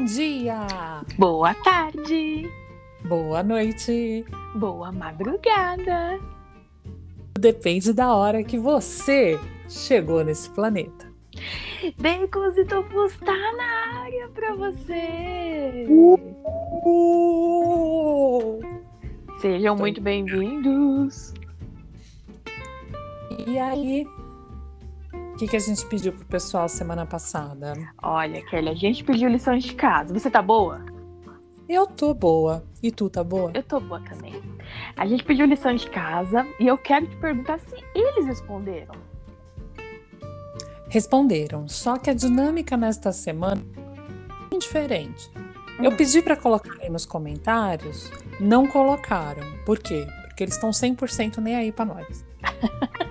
Bom dia! Boa tarde! Boa noite! Boa madrugada! Depende da hora que você chegou nesse planeta. Bacons e Tofus tá na área pra você! Uh! Sejam muito bem-vindos! E aí, que, que a gente pediu pro pessoal semana passada? Olha, Kelly, a gente pediu lições de casa. Você tá boa? Eu tô boa. E tu tá boa? Eu tô boa também. A gente pediu lição de casa e eu quero te perguntar se eles responderam. Responderam, só que a dinâmica nesta semana é diferente. Eu Hum. pedi para colocar aí nos comentários, não colocaram. Por quê? Porque eles estão 100% nem aí para nós.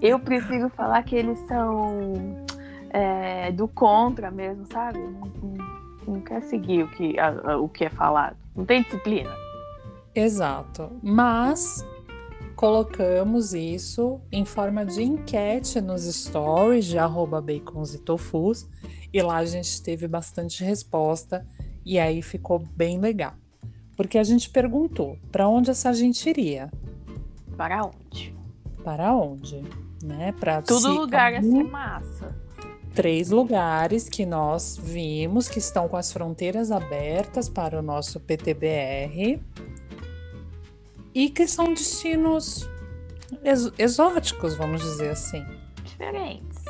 Eu prefiro falar que eles são é, do contra mesmo, sabe? Não, não- não quer seguir o que, a- a- o que é falado. Não tem disciplina. Exato. Mas colocamos isso em forma de enquete nos stories de arroba bacons e tofus. E lá a gente teve bastante resposta e aí ficou bem legal. Porque a gente perguntou para onde essa gente iria? Para onde? Para onde? Né? Para Todo lugar assim massa. três lugares que nós vimos que estão com as fronteiras abertas para o nosso PTBR e que são destinos ex- exóticos, vamos dizer assim. Diferentes.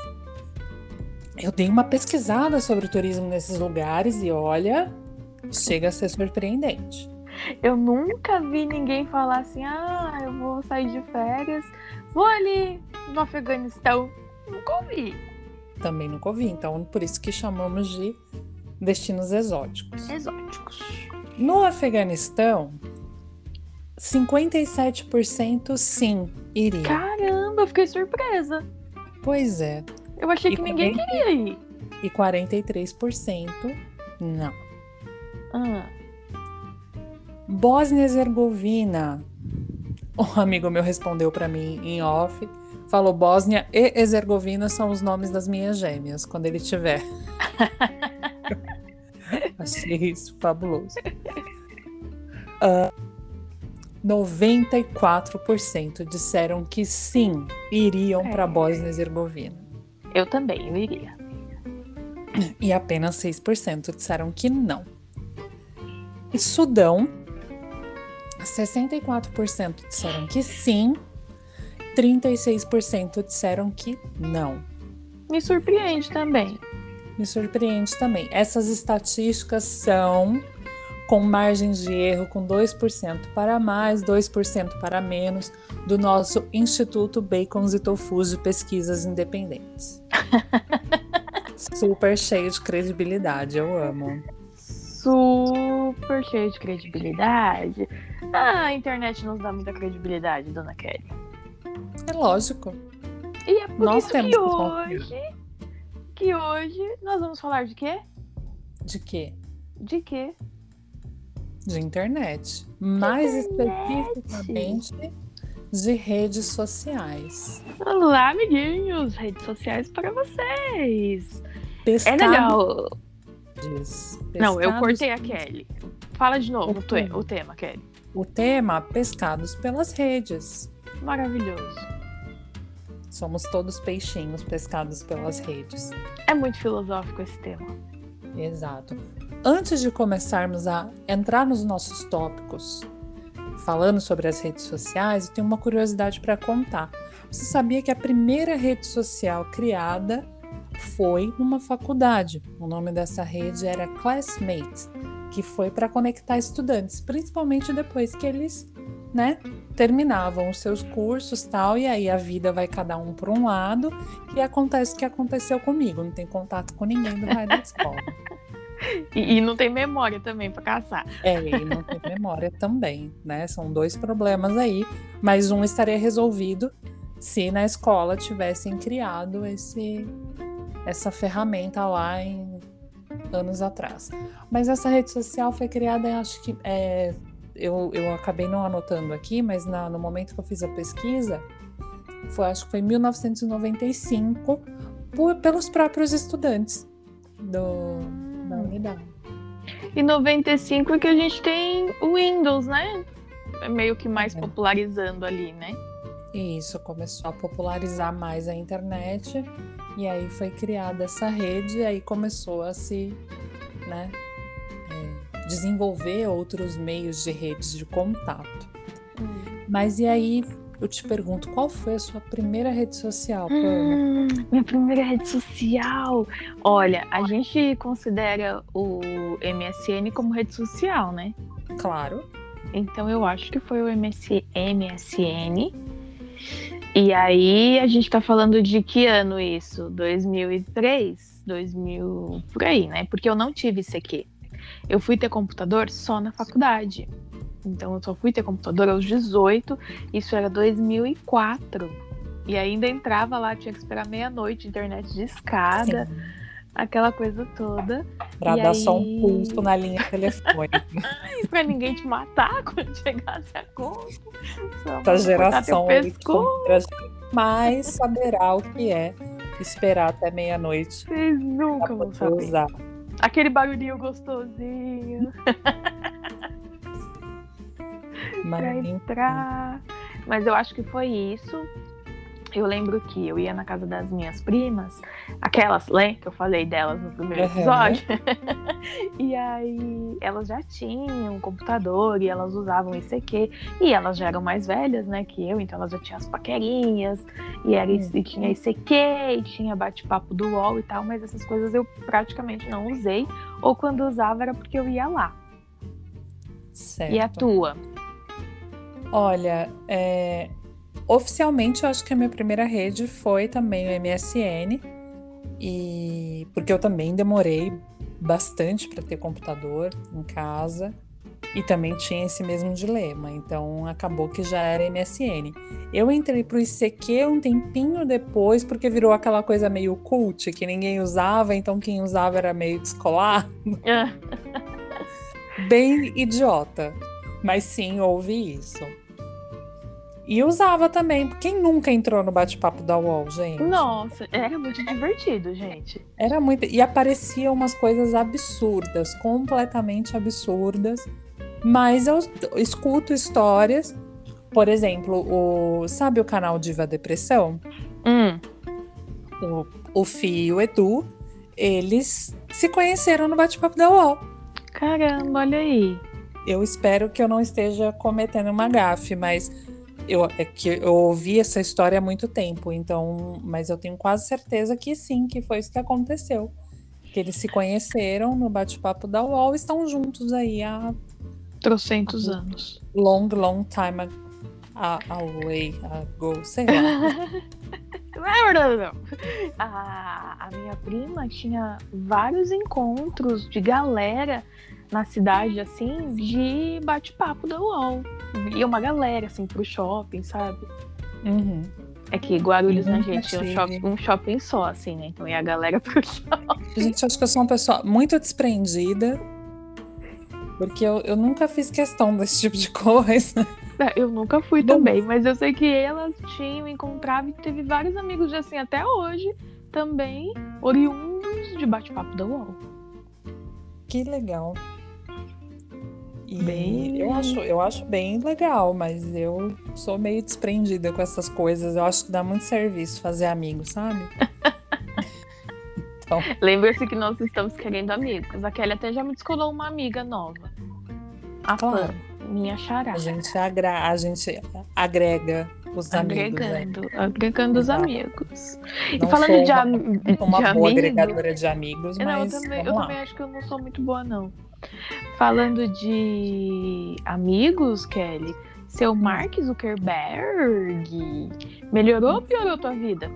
Eu dei uma pesquisada sobre o turismo nesses lugares e olha, chega a ser surpreendente. Eu nunca vi ninguém falar assim: ah, eu vou sair de férias, vou ali no Afeganistão. Nunca ouvi. Também nunca ouvi, então por isso que chamamos de destinos exóticos. Exóticos. No Afeganistão, 57% sim iria. Caramba, eu fiquei surpresa. Pois é. Eu achei E que ninguém também- queria ir. E 43% não. Ah, Bósnia e Herzegovina. Um amigo meu respondeu para mim em off. Falou Bósnia e Herzegovina são os nomes das minhas gêmeas, quando ele tiver. Achei isso fabuloso. Ah, 94% disseram que sim, iriam para É. Bósnia e Herzegovina. eu também, eu iria. E apenas 6% disseram que não. E Sudão, 64% disseram que sim, 36% disseram que não. Me surpreende também. Me surpreende também. Essas estatísticas são com margens de erro com 2% para mais, 2% para menos, do nosso Instituto Bacons e Tofus de Pesquisas Independentes. Super cheio de credibilidade, eu amo. Super cheio de credibilidade. Ah, a internet nos dá muita credibilidade, dona Kelly. É lógico. E é por Nós isso temos que hoje. Que hoje nós vamos falar de quê? De quê? De quê? De internet. Mais internet? especificamente de redes sociais. Olá, amiguinhos! Redes sociais para vocês! É Pescados. Não, eu cortei a Kelly. Fala de novo O o tema, Kelly. O tema: pescados pelas redes. Maravilhoso. Somos todos peixinhos pescados pelas redes. É muito filosófico esse tema. Exato. Antes de começarmos a entrar nos nossos tópicos, falando sobre as redes sociais, eu tenho uma curiosidade para contar. Você sabia que a primeira rede social criada foi numa faculdade? O nome dessa rede era Classmates, que foi para conectar estudantes, principalmente depois que eles, né, terminavam os seus cursos, tal, e aí a vida vai cada um por um lado, e acontece o que aconteceu comigo, não tem contato com ninguém do raio da escola. E, e não tem memória também para caçar. É, e não tem memória também, né? São dois problemas aí, mas um estaria resolvido se na escola tivessem criado esse essa ferramenta lá em anos atrás. Mas essa rede social foi criada, acho que é, eu, eu acabei não anotando aqui, mas na- no momento que eu fiz a pesquisa, foi, acho que foi em 1995, por- pelos próprios estudantes do, da unidade. E 95 é que a gente tem o Windows, né? É meio que mais É. popularizando ali, né? E isso começou a popularizar mais a internet e aí foi criada essa rede e aí começou a se né, é, desenvolver outros meios de redes de contato. Mas e aí eu te pergunto, qual foi a sua primeira rede social, Pamela? Hum, minha primeira rede social. Olha, a gente considera o MSN como rede social, né? Claro. Então eu acho que foi o MS, MSN. E aí a gente tá falando de que ano isso? 2003? 2000, por aí, né? Porque eu não tive ICQ. Eu fui ter computador só na faculdade. Então eu só fui ter computador aos 18, isso era 2004. E ainda entrava lá, tinha que esperar meia-noite, internet de escada, Sim, aquela coisa toda. Pra dar só um aí- pulso na linha telefônica. Pra ninguém te matar quando chegasse a conta. Essa geração aí mas saberá o que é esperar até meia-noite Vocês nunca vão saber. usar. Aquele barulhinho gostosinho Mas, pra entrar. Mas eu acho que foi isso. Eu lembro que eu ia na casa das minhas primas, aquelas, né, que eu falei delas no primeiro episódio. e aí elas já tinham um computador e elas usavam ICQ. E elas já eram mais velhas, né, que eu, então elas já tinham as paquerinhas. E, era, e tinha ICQ, e tinha bate-papo do UOL e tal, mas essas coisas eu praticamente não usei. Ou quando usava era porque eu ia lá. certo. E a tua? Olha, é, oficialmente eu acho que a minha primeira rede foi também o MSN. E porque eu também demorei bastante para ter computador em casa e também tinha esse mesmo dilema. Então acabou que já era MSN. Eu entrei pro ICQ um tempinho depois porque virou aquela coisa meio cult que ninguém usava, então quem usava era meio descolar, bem idiota. Mas sim, houve isso. E usava também. Quem nunca entrou no bate-papo da UOL, gente? Nossa, era muito divertido, gente. Era muito. E apareciam umas coisas absurdas, completamente absurdas. Mas eu escuto histórias. Por exemplo, o sabe o canal Diva Depressão? Hum. O, o Fih e o Edu, eles se conheceram no bate-papo da UOL. Caramba, olha aí. Eu espero que eu não esteja cometendo uma gafe, mas eu, é que eu ouvi essa história há muito tempo, então, mas eu tenho quase certeza que sim, que foi isso que aconteceu. Que eles se conheceram no bate-papo da UOL e estão juntos aí há Trocentos anos. long, long time ag- a- away ago, sei lá. A, a minha prima tinha vários encontros de galera na cidade, assim, de bate-papo da UOL. Ia uma galera, assim, pro shopping, sabe? Uhum. É que Guarulhos, né, Nunca gente, tinha um shopping, um shopping só, assim, né? Então ia a galera pro shopping. Gente, acho que eu sou uma pessoa muito desprendida, porque eu, eu nunca fiz questão desse tipo de coisa. É, Eu nunca fui Bom. também, mas eu sei que elas tinham, encontrava e teve vários amigos de assim até hoje também, oriundos de bate-papo da UOL. Que legal. E Bem- eu acho, eu acho bem legal, mas eu sou meio desprendida com essas coisas. Eu acho que dá muito serviço fazer amigos, sabe? então, Lembra-se que nós estamos querendo amigos. A Kelly até já me descolou uma amiga nova. A Claro. Fã, minha xará. a gente, agra a gente agrega os amigos. né? Agregando, agregando os amigos. E Não falando sou de, am uma de boa agregadora de amigos, Não, eu mas também, eu também acho que eu não sou muito boa, não. Falando de amigos, Kelly, seu Mark Zuckerberg melhorou ou piorou tua vida?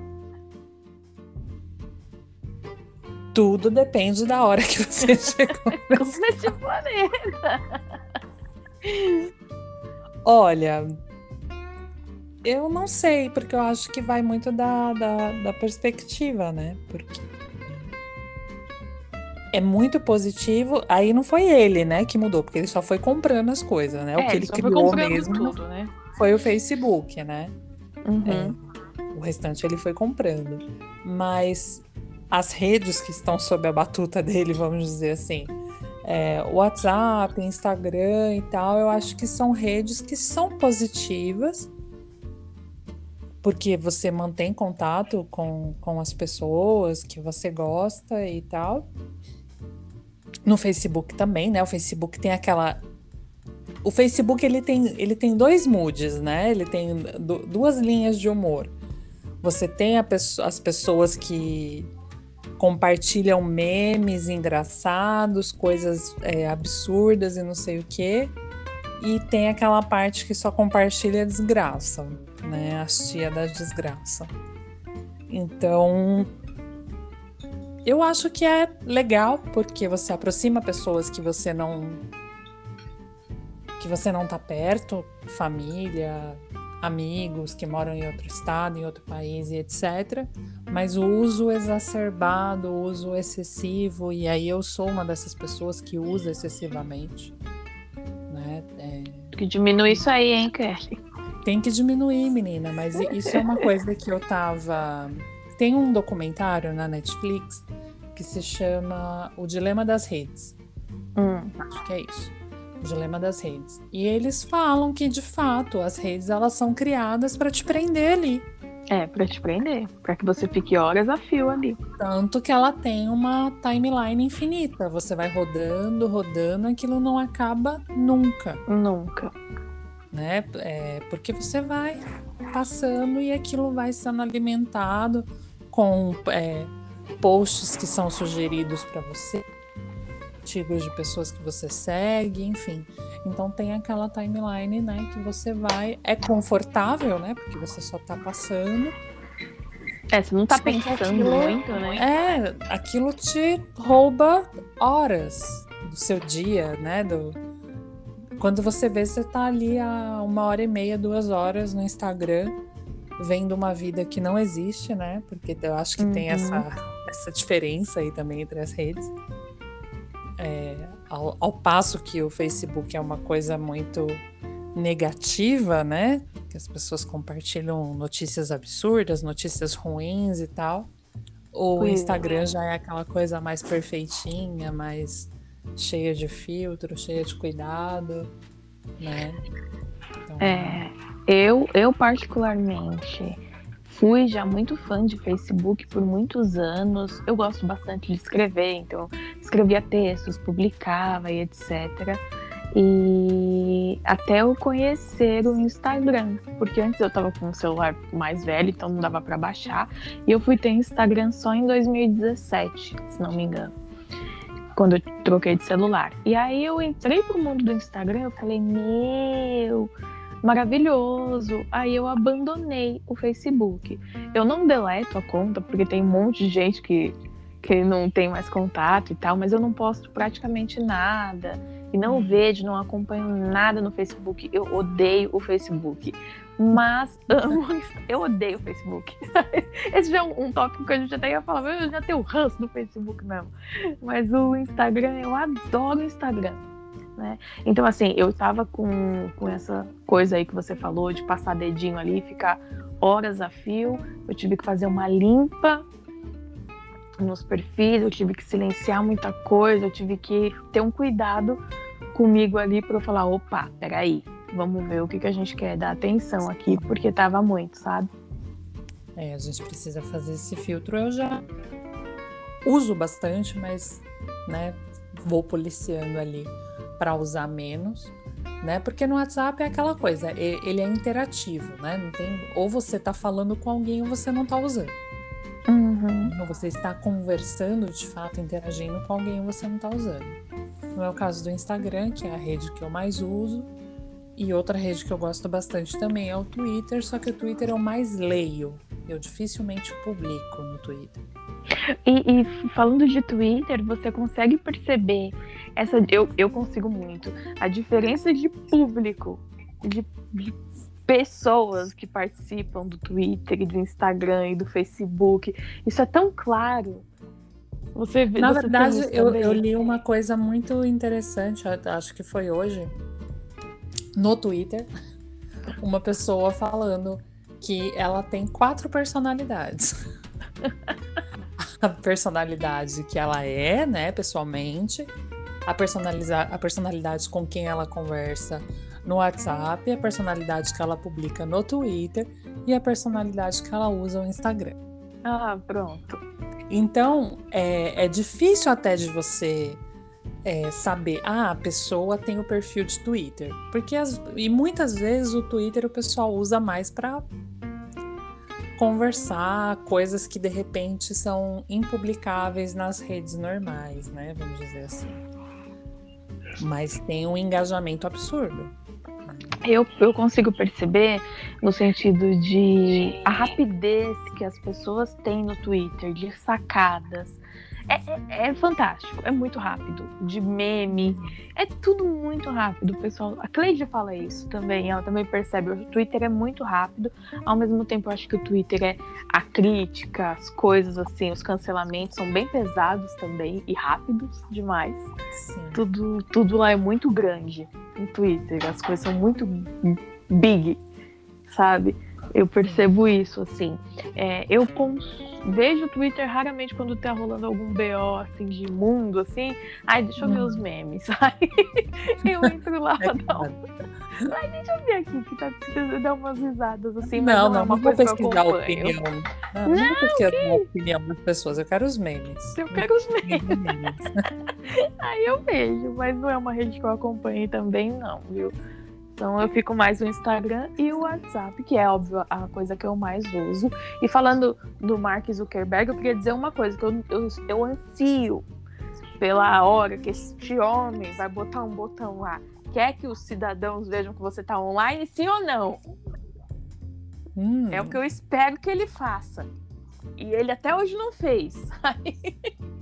Tudo depende da hora que você chegou. Nesse planeta. Olha, eu não sei, porque eu acho que vai muito da, da, da perspectiva, né? Porque é muito positivo. Aí não foi ele, né, que mudou, porque ele só foi comprando as coisas, né? o É, que ele criou mesmo tudo, né? foi o Facebook, né? Uhum. O restante ele foi comprando. Mas as redes que estão sob a batuta dele, vamos dizer assim. É, WhatsApp, Instagram e tal, eu acho que são redes que são positivas, porque você mantém contato com, com as pessoas que você gosta e tal. No Facebook também, né? O Facebook tem aquela. O Facebook ele tem, ele tem dois moods, né? Ele tem duas linhas de humor. Você tem as pessoas que compartilham memes engraçados, coisas é, absurdas e não sei o que. E tem aquela parte que só compartilha desgraça, né? As tia da desgraça. Então, eu acho que é legal porque você aproxima pessoas que você não que você não tá perto, família, amigos que moram em outro estado, em outro país e etc. Mas o uso exacerbado, o uso excessivo, e aí eu sou uma dessas pessoas que usa excessivamente. Né? É... Que diminui isso aí, hein, Kelly? Tem que diminuir, menina, mas isso é uma coisa que eu tava. Tem um documentário na Netflix que se chama O Dilema das Redes. Hum. Acho que é isso. O dilema das redes. E eles falam que, de fato, as redes elas são criadas para te prender ali. É, para te prender, para que você fique horas a fio ali. Tanto que ela tem uma timeline infinita. Você vai rodando, rodando, aquilo não acaba nunca. Nunca. Né? É, porque você vai passando e aquilo vai sendo alimentado com é, posts que são sugeridos para você artigos de pessoas que você segue, enfim. Então tem aquela timeline, né, que você vai. É confortável, né? Porque você só tá passando. É, você não tá pensando aquilo, muito, né? É, aquilo te rouba horas do seu dia, né? Do... Quando você vê, você tá ali há uma hora e meia, duas horas no Instagram, vendo uma vida que não existe, né? Porque eu acho que uhum. tem essa, essa diferença aí também entre as redes. É, ao, ao, passo que o Facebook é uma coisa muito negativa, né? Que as pessoas compartilham notícias absurdas, notícias ruins e tal. O Instagram já é aquela coisa mais perfeitinha, mais cheia de filtro, cheia de cuidado, né? Então... É, eu, eu particularmente fui já muito fã de Facebook por muitos anos. Eu gosto bastante de escrever, então escrevia textos, publicava e etc. E até eu conhecer o Instagram, porque antes eu tava com um celular mais velho, então não dava para baixar. E eu fui ter Instagram só em 2017, se não me engano quando eu troquei de celular. E aí eu entrei pro mundo do Instagram, eu falei, meu, maravilhoso. Aí eu abandonei o Facebook. Eu não deleto a conta, porque tem um monte de gente que, que não tem mais contato e tal, mas eu não posto praticamente nada. E não uhum. vejo, não acompanho nada no Facebook. Eu odeio o Facebook. Mas amo, eu odeio o Facebook. Esse já é um, um tópico que a gente até ia falar, eu já tenho ranço do Facebook mesmo. Mas o Instagram, eu adoro o Instagram né? Então, assim, eu tava com, com essa coisa aí que você falou de passar dedinho ali ficar horas a fio. Eu tive que fazer uma limpa nos perfis, eu tive que silenciar muita coisa, eu tive que ter um cuidado comigo ali para eu falar: opa, peraí, vamos ver o que, que a gente quer dar atenção aqui, porque tava muito, sabe? É, a gente precisa fazer esse filtro. Eu já uso bastante, mas, né, vou policiando ali para usar menos, né? Porque no WhatsApp é aquela coisa, ele é interativo, né? Não tem, ou você está falando com alguém ou você não está usando. Uhum. Ou você está conversando, de fato, interagindo com alguém ou você não está usando. No meu caso do Instagram, que é a rede que eu mais uso, e outra rede que eu gosto bastante também é o Twitter, só que o Twitter eu mais leio. Eu dificilmente publico no Twitter. E, e, falando de Twitter, você consegue perceber essa eu, eu consigo muito a diferença de público, de, de pessoas que participam do Twitter, do Instagram e do Facebook. Isso é tão claro. Você vê, Na você verdade, eu, eu li uma coisa muito interessante, acho que foi hoje, no Twitter, uma pessoa falando que ela tem quatro personalidades. a personalidade que ela é, né, pessoalmente, a, personalizar, a personalidade com quem ela conversa no WhatsApp, a personalidade que ela publica no Twitter e a personalidade que ela usa no Instagram. Ah, pronto. Então, é, é difícil até de você é, saber, ah, a pessoa tem o perfil de Twitter. Porque as, e muitas vezes o Twitter o pessoal usa mais para conversar coisas que de repente são impublicáveis nas redes normais, né? Vamos dizer assim. Mas tem um engajamento absurdo. Eu, eu consigo perceber no sentido de a rapidez que as pessoas têm no Twitter, de sacadas, é, é, é, fantástico, é muito rápido. De meme, é tudo muito rápido, pessoal. A Cleide fala isso também, ela também percebe. O Twitter é muito rápido, ao mesmo tempo eu acho que o Twitter é a crítica, as coisas assim, os cancelamentos são bem pesados também e rápidos demais. Sim. Tudo, tudo lá é muito grande no Twitter, as coisas são muito big, sabe? Eu percebo isso, assim. É, eu vejo o Twitter raramente quando tá rolando algum BO, assim, de mundo, assim. Ai, deixa eu ver os hum. memes. Aí eu entro lá pra dar um... Ai, deixa eu ver aqui que tá precisando dar umas risadas, assim. Não, não, não, é uma não vou pesquisar a opinião. Não, não, não vou pesquisar a opinião das pessoas. Eu quero os memes. Eu quero os memes. Aí eu vejo, mas não é uma rede que eu acompanhe também, não, viu? Então eu fico mais no Instagram e o WhatsApp, que é óbvio a coisa que eu mais uso. E falando do Mark Zuckerberg, eu queria dizer uma coisa, que eu, eu, eu ansio pela hora que este homem vai botar um botão lá. Quer que os cidadãos vejam que você está online, sim ou não? Hum. É o que eu espero que ele faça. E ele até hoje não fez.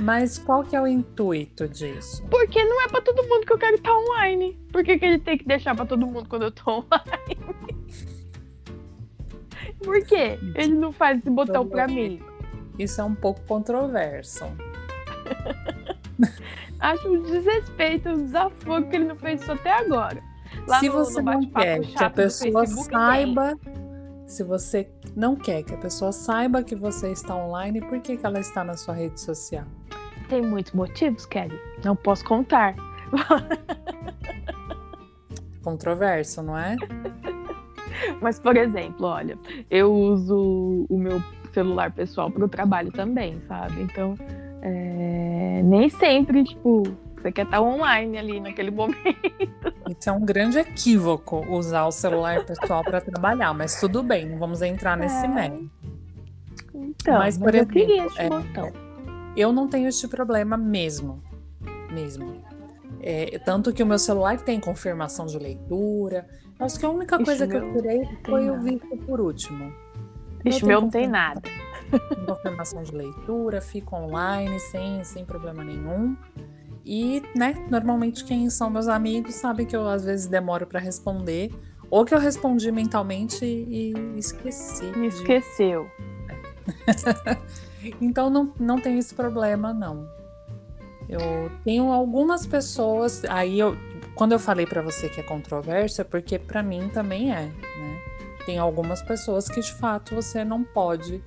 Mas qual que é o intuito disso? Porque não é para todo mundo que eu quero estar online. Por que, que ele tem que deixar para todo mundo quando eu tô online? Por quê? Ele não faz esse botão para mim. Isso é um pouco controverso. Acho um desrespeito, um desaforo que ele não fez isso até agora. Lá Se no, você no não quer que a pessoa saiba, tem. se você não quer que a pessoa saiba que você está online, por que, que ela está na sua rede social? Tem muitos motivos, Kelly. Não posso contar. Controverso, não é? Mas, por exemplo, olha, eu uso o meu celular pessoal para o trabalho também, sabe? Então, é... nem sempre, tipo, você quer estar online ali naquele momento. Isso é um grande equívoco usar o celular pessoal para trabalhar, mas tudo bem, não vamos entrar nesse é... mérito. Então, mas, por mas exemplo, eu queria esse é, botão. Eu não tenho este problema mesmo, mesmo. É, tanto que o meu celular tem confirmação de leitura. Acho que a única coisa Ixi, que eu tirei foi o visto por último. Ixi, meu não tem nada. Confirmação de leitura, fico online sem, sem problema nenhum. E, né, normalmente quem são meus amigos sabem que eu às vezes demoro para responder, ou que eu respondi mentalmente e esqueci. Me esqueceu. então não, não tem esse problema, não. Eu tenho algumas pessoas, aí eu, quando eu falei para você que é controverso, é porque para mim também é, né? Tem algumas pessoas que de fato você não pode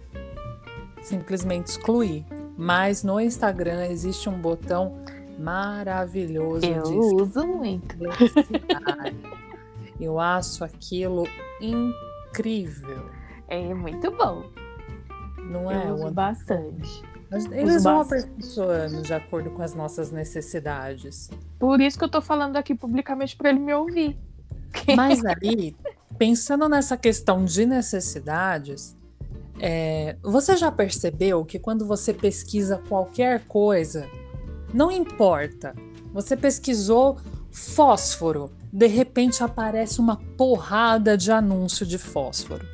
simplesmente excluir. Mas no Instagram existe um botão maravilhoso. Eu uso muito. Eu acho aquilo incrível. É muito bom. Não é? Eu uso bastante. Mas eles vão aperfeiçoando de acordo com as nossas necessidades. Por isso que eu tô falando aqui publicamente para ele me ouvir. Mas aí, pensando nessa questão de necessidades, é, você já percebeu que quando você pesquisa qualquer coisa, não importa. Você pesquisou fósforo, de repente aparece uma porrada de anúncio de fósforo.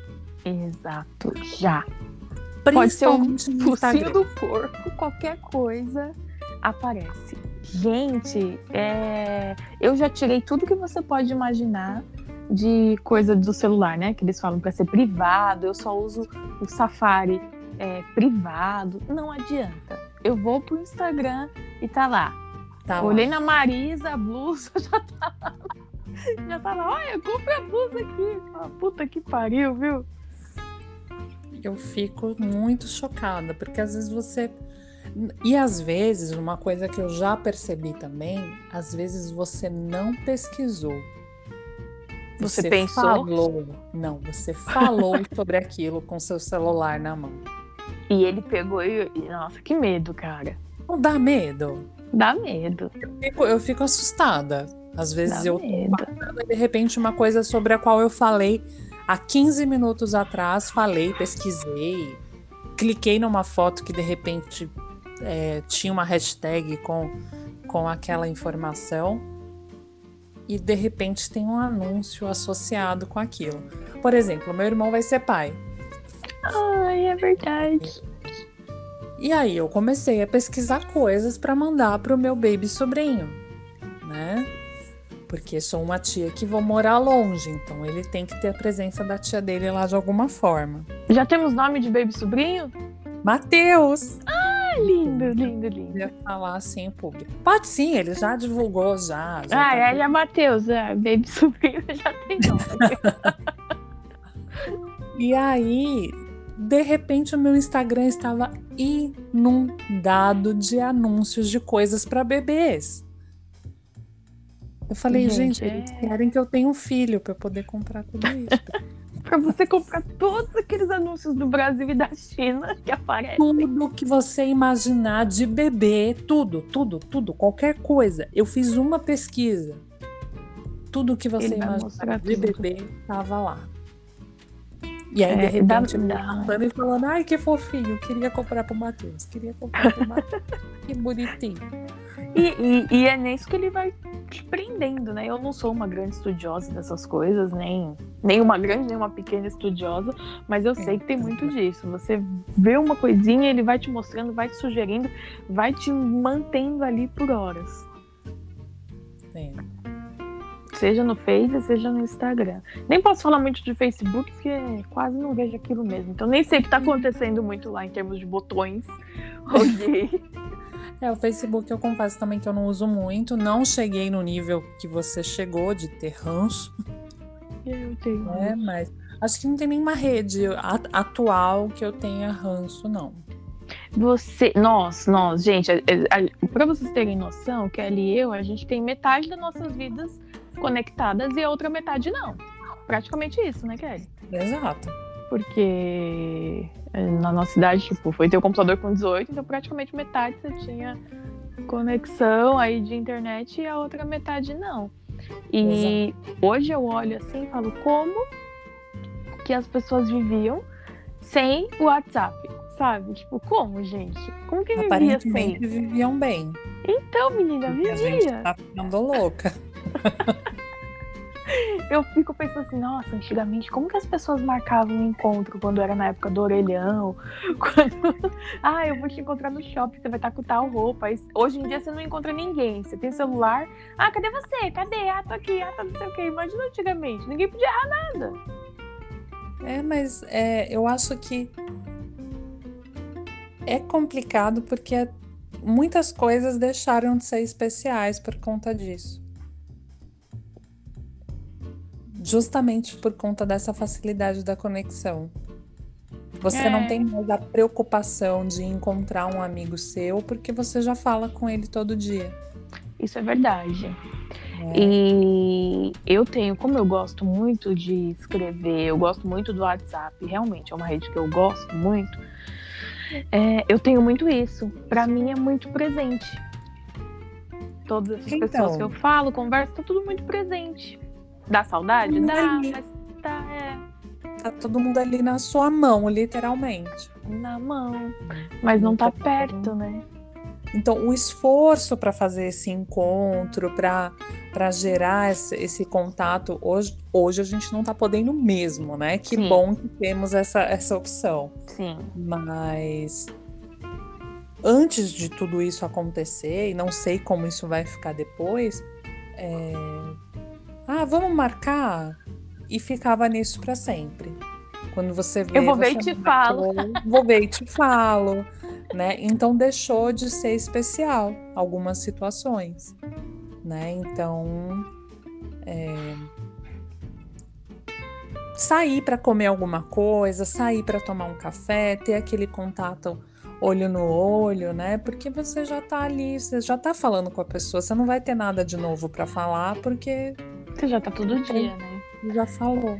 Exato, já. Pode ser um focinho do corpo, qualquer coisa aparece. Gente, é... eu já tirei tudo que você pode imaginar de coisa do celular, né? Que eles falam para ser privado. Eu só uso o Safari é, privado. Não adianta eu vou pro Instagram e tá lá. Tá Olhei lá. na Marisa, a blusa já tá lá. Já tá lá, olha, compra a blusa aqui. Ah, puta que pariu, viu? Eu fico muito chocada, porque às vezes você. E às vezes, uma coisa que eu já percebi também, às vezes você não pesquisou. Você, você pensou? Falou, não, você falou sobre aquilo com seu celular na mão. E ele pegou e. Nossa, que medo, cara. Não dá medo? Dá medo. Eu fico, eu fico assustada. Às vezes dá eu medo. de repente uma coisa sobre a qual eu falei há 15 minutos atrás, falei, pesquisei, cliquei numa foto que de repente é, tinha uma hashtag com, com aquela informação e de repente tem um anúncio associado com aquilo. Por exemplo, meu irmão vai ser pai. Ai, é verdade. E aí eu comecei a pesquisar coisas para mandar para o meu baby sobrinho, né? Porque sou uma tia que vou morar longe, então ele tem que ter a presença da tia dele lá de alguma forma. Já temos nome de baby sobrinho? Matheus! Ah, lindo, lindo, lindo. Ia falar assim em público. Pode sim, ele já divulgou já. já ah, tá... ele é Matheus, é, baby sobrinho já tem nome. e aí, de repente o meu Instagram estava inundado de anúncios de coisas para bebês. Eu falei, gente, gente é... eles querem que eu tenha um filho para poder comprar tudo isso. para você comprar todos aqueles anúncios do Brasil e da China que aparecem. Tudo que você imaginar de bebê, tudo, tudo, tudo, qualquer coisa. Eu fiz uma pesquisa. Tudo que você imaginar de bebê estava lá. E aí, é, de repente, dá, dá. e falando, ai, que fofinho, queria comprar pro Matheus, queria comprar pro Matheus. que bonitinho. E, e, e, é nisso que ele vai te prendendo, né? Eu não sou uma grande estudiosa dessas coisas, nem, nem uma grande, nem uma pequena estudiosa, mas eu sei que tem muito disso. Você vê uma coisinha, ele vai te mostrando, vai te sugerindo, vai te mantendo ali por horas. Sim. Seja no Face, seja no Instagram. Nem posso falar muito de Facebook, porque quase não vejo aquilo mesmo. Então nem sei o que está acontecendo muito lá em termos de botões. Ou de... É, o Facebook eu confesso também que eu não uso muito. Não cheguei no nível que você chegou de ter ranço. Eu tenho. É, mas acho que não tem nenhuma rede atual que eu tenha ranço, não. Você, nós, nós, gente, para vocês terem noção, Kelly e eu, a gente tem metade das nossas vidas conectadas e a outra metade não. Praticamente isso, né, Kelly? Exato. Porque na nossa cidade, tipo, foi ter o um computador com 18, então praticamente metade você tinha conexão aí de internet e a outra metade não. E Exato. hoje eu olho assim e falo como que as pessoas viviam sem o WhatsApp, sabe? Tipo, como, gente? Como que vivia sem? viviam bem. Então, menina, vivia. A gente tá ficando louca. Eu fico pensando assim, nossa, antigamente, como que as pessoas marcavam um encontro quando era na época do orelhão? Quando, ah, eu vou te encontrar no shopping, você vai estar com tal roupa. Hoje em dia você não encontra ninguém. Você tem celular. Ah, cadê você? Cadê? Ah, tô aqui. Ah, tá não sei o quê. Imagina antigamente, ninguém podia errar nada. É, mas é, eu acho que é complicado porque muitas coisas deixaram de ser especiais por conta disso. Justamente por conta dessa facilidade da conexão. Você é. não tem mais a preocupação de encontrar um amigo seu porque você já fala com ele todo dia. Isso é verdade. É. E eu tenho, como eu gosto muito de escrever, eu gosto muito do WhatsApp, realmente é uma rede que eu gosto muito. É, eu tenho muito isso. Para mim é muito presente. Todas as então, pessoas que eu falo, converso, tá tudo muito presente. Dá saudade? Dá, ali. mas tá, é. Tá todo mundo ali na sua mão, literalmente. Na mão. Mas não tá perto, né? Então, o esforço para fazer esse encontro, para gerar esse, esse, contato, hoje, hoje a gente não está podendo mesmo, né? Que Sim. bom que temos essa, essa opção. Sim. Mas antes de tudo isso acontecer, e não sei como isso vai ficar depois, é, ah, vamos marcar? E ficava nisso para sempre. Quando você vê. Eu vou ver e te marcou, falo. Vou ver e te falo. Né? Então deixou de ser especial algumas situações. Né? Então. É... sair para comer alguma coisa, sair para tomar um café, ter aquele contato olho no olho, né? Porque você já tá ali, você já tá falando com a pessoa, você não vai ter nada de novo para falar, porque você já tá todo dia, né? Já falou.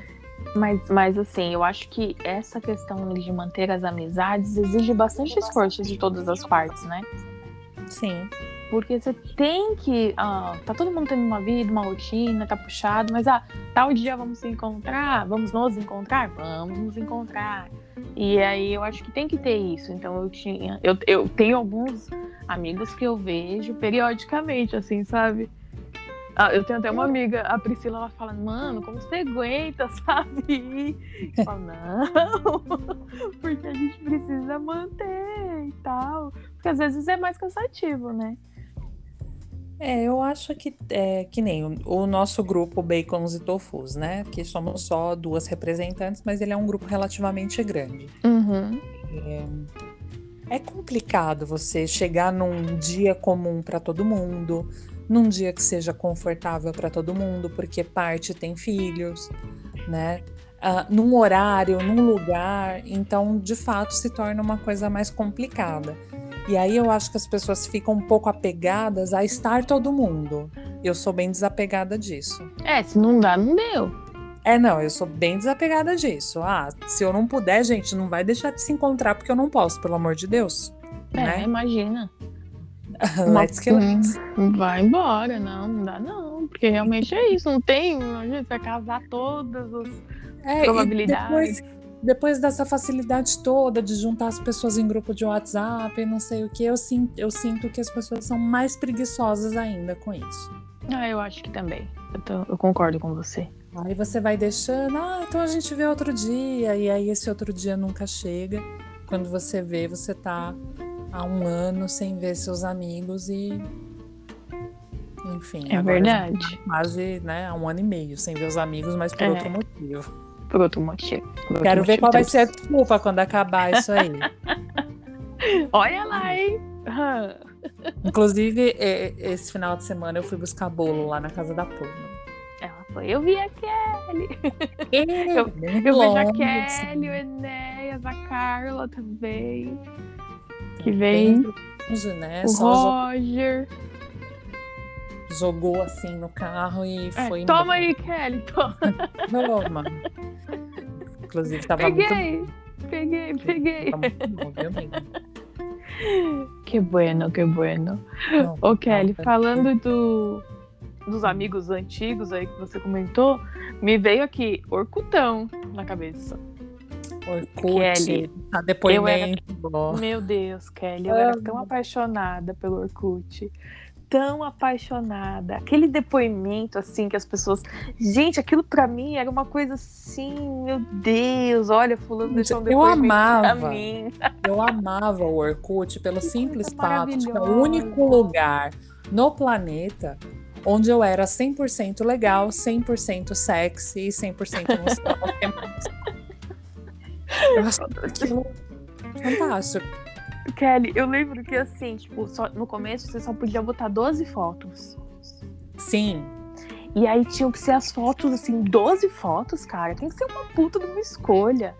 Mas, mas assim, eu acho que essa questão de manter as amizades exige bastante esforço de todas as partes, né? Sim. Porque você tem que. Ah, tá todo mundo tendo uma vida, uma rotina, tá puxado, mas ah, tal dia vamos se encontrar, vamos nos encontrar? Vamos nos encontrar. E aí eu acho que tem que ter isso. Então eu tinha. Eu, eu tenho alguns amigos que eu vejo periodicamente, assim, sabe? Ah, eu tenho até uma amiga, a Priscila, ela fala, mano, como você aguenta, sabe? Eu falo, não, porque a gente precisa manter e tal. Porque às vezes é mais cansativo, né? É, eu acho que é que nem o, o, nosso grupo Bacons e Tofus, né? Que somos só duas representantes, mas ele é um grupo relativamente grande. Uhum. É, é complicado você chegar num dia comum para todo mundo, num dia que seja confortável para todo mundo, porque parte tem filhos, né? Uh, num horário, num lugar, então de fato se torna uma coisa mais complicada. E aí eu acho que as pessoas ficam um pouco apegadas a estar todo mundo. Eu sou bem desapegada disso. É, se não dá, não deu. É, não, eu sou bem desapegada disso. Ah, se eu não puder, gente, não vai deixar de se encontrar porque eu não posso, pelo amor de Deus. É, né? imagina. Let's que let's. Vai embora, não, não dá não. Porque realmente é isso, não tem. A gente vai casar todas as é, probabilidades. Depois, depois, dessa facilidade toda de juntar as pessoas em grupo de WhatsApp e não sei o que, eu sinto, eu sinto que as pessoas são mais preguiçosas ainda com isso. Ah, eu acho que também. Eu, tô, eu concordo com você. Aí você vai deixando, ah, então a gente vê outro dia, e aí esse outro dia nunca chega. Quando você vê, você tá há um ano sem ver seus amigos e. Enfim. É verdade. Quase né, há um ano e meio sem ver os amigos, mas por é. outro motivo. Por outro motivo. Por Quero outro ver motivo qual vai ser a desculpa quando acabar isso aí. Olha lá, hein? Inclusive, esse final de semana eu fui buscar bolo lá na casa da Puma. Ela foi, eu vi a Kelly. eu, eu vejo a Kelly, o Enéas, a Carla também que vem. né? O Só Roger. Jogou assim no carro e é, foi. Toma aí, Kelly, toma. Toma. Inclusive, tava peguei, muito. Peguei, peguei. Que bueno, que bueno. Não, Ô, Kelly, não, falando do, dos amigos antigos aí que você comentou, me veio aqui Orcutão na cabeça. Orkut, Kelly, tá depoimento. Era... Meu Deus, Kelly, eu era tão apaixonada pelo Orkut. Tão apaixonada. Aquele depoimento, assim, que as pessoas. Gente, aquilo para mim era uma coisa assim, meu Deus, olha, fulano deixou um depoimento. Eu amava. Eu amava o Orkut pelo simples fato de que é o único lugar no planeta onde eu era 100% legal, 100% sexy e 100% nostálgica. Aquilo fantástico. Kelly, eu lembro que assim, tipo, só, no começo você só podia botar 12 fotos. Sim. E aí tinham que ser as fotos, assim, 12 fotos, cara. Tem que ser uma puta de uma escolha.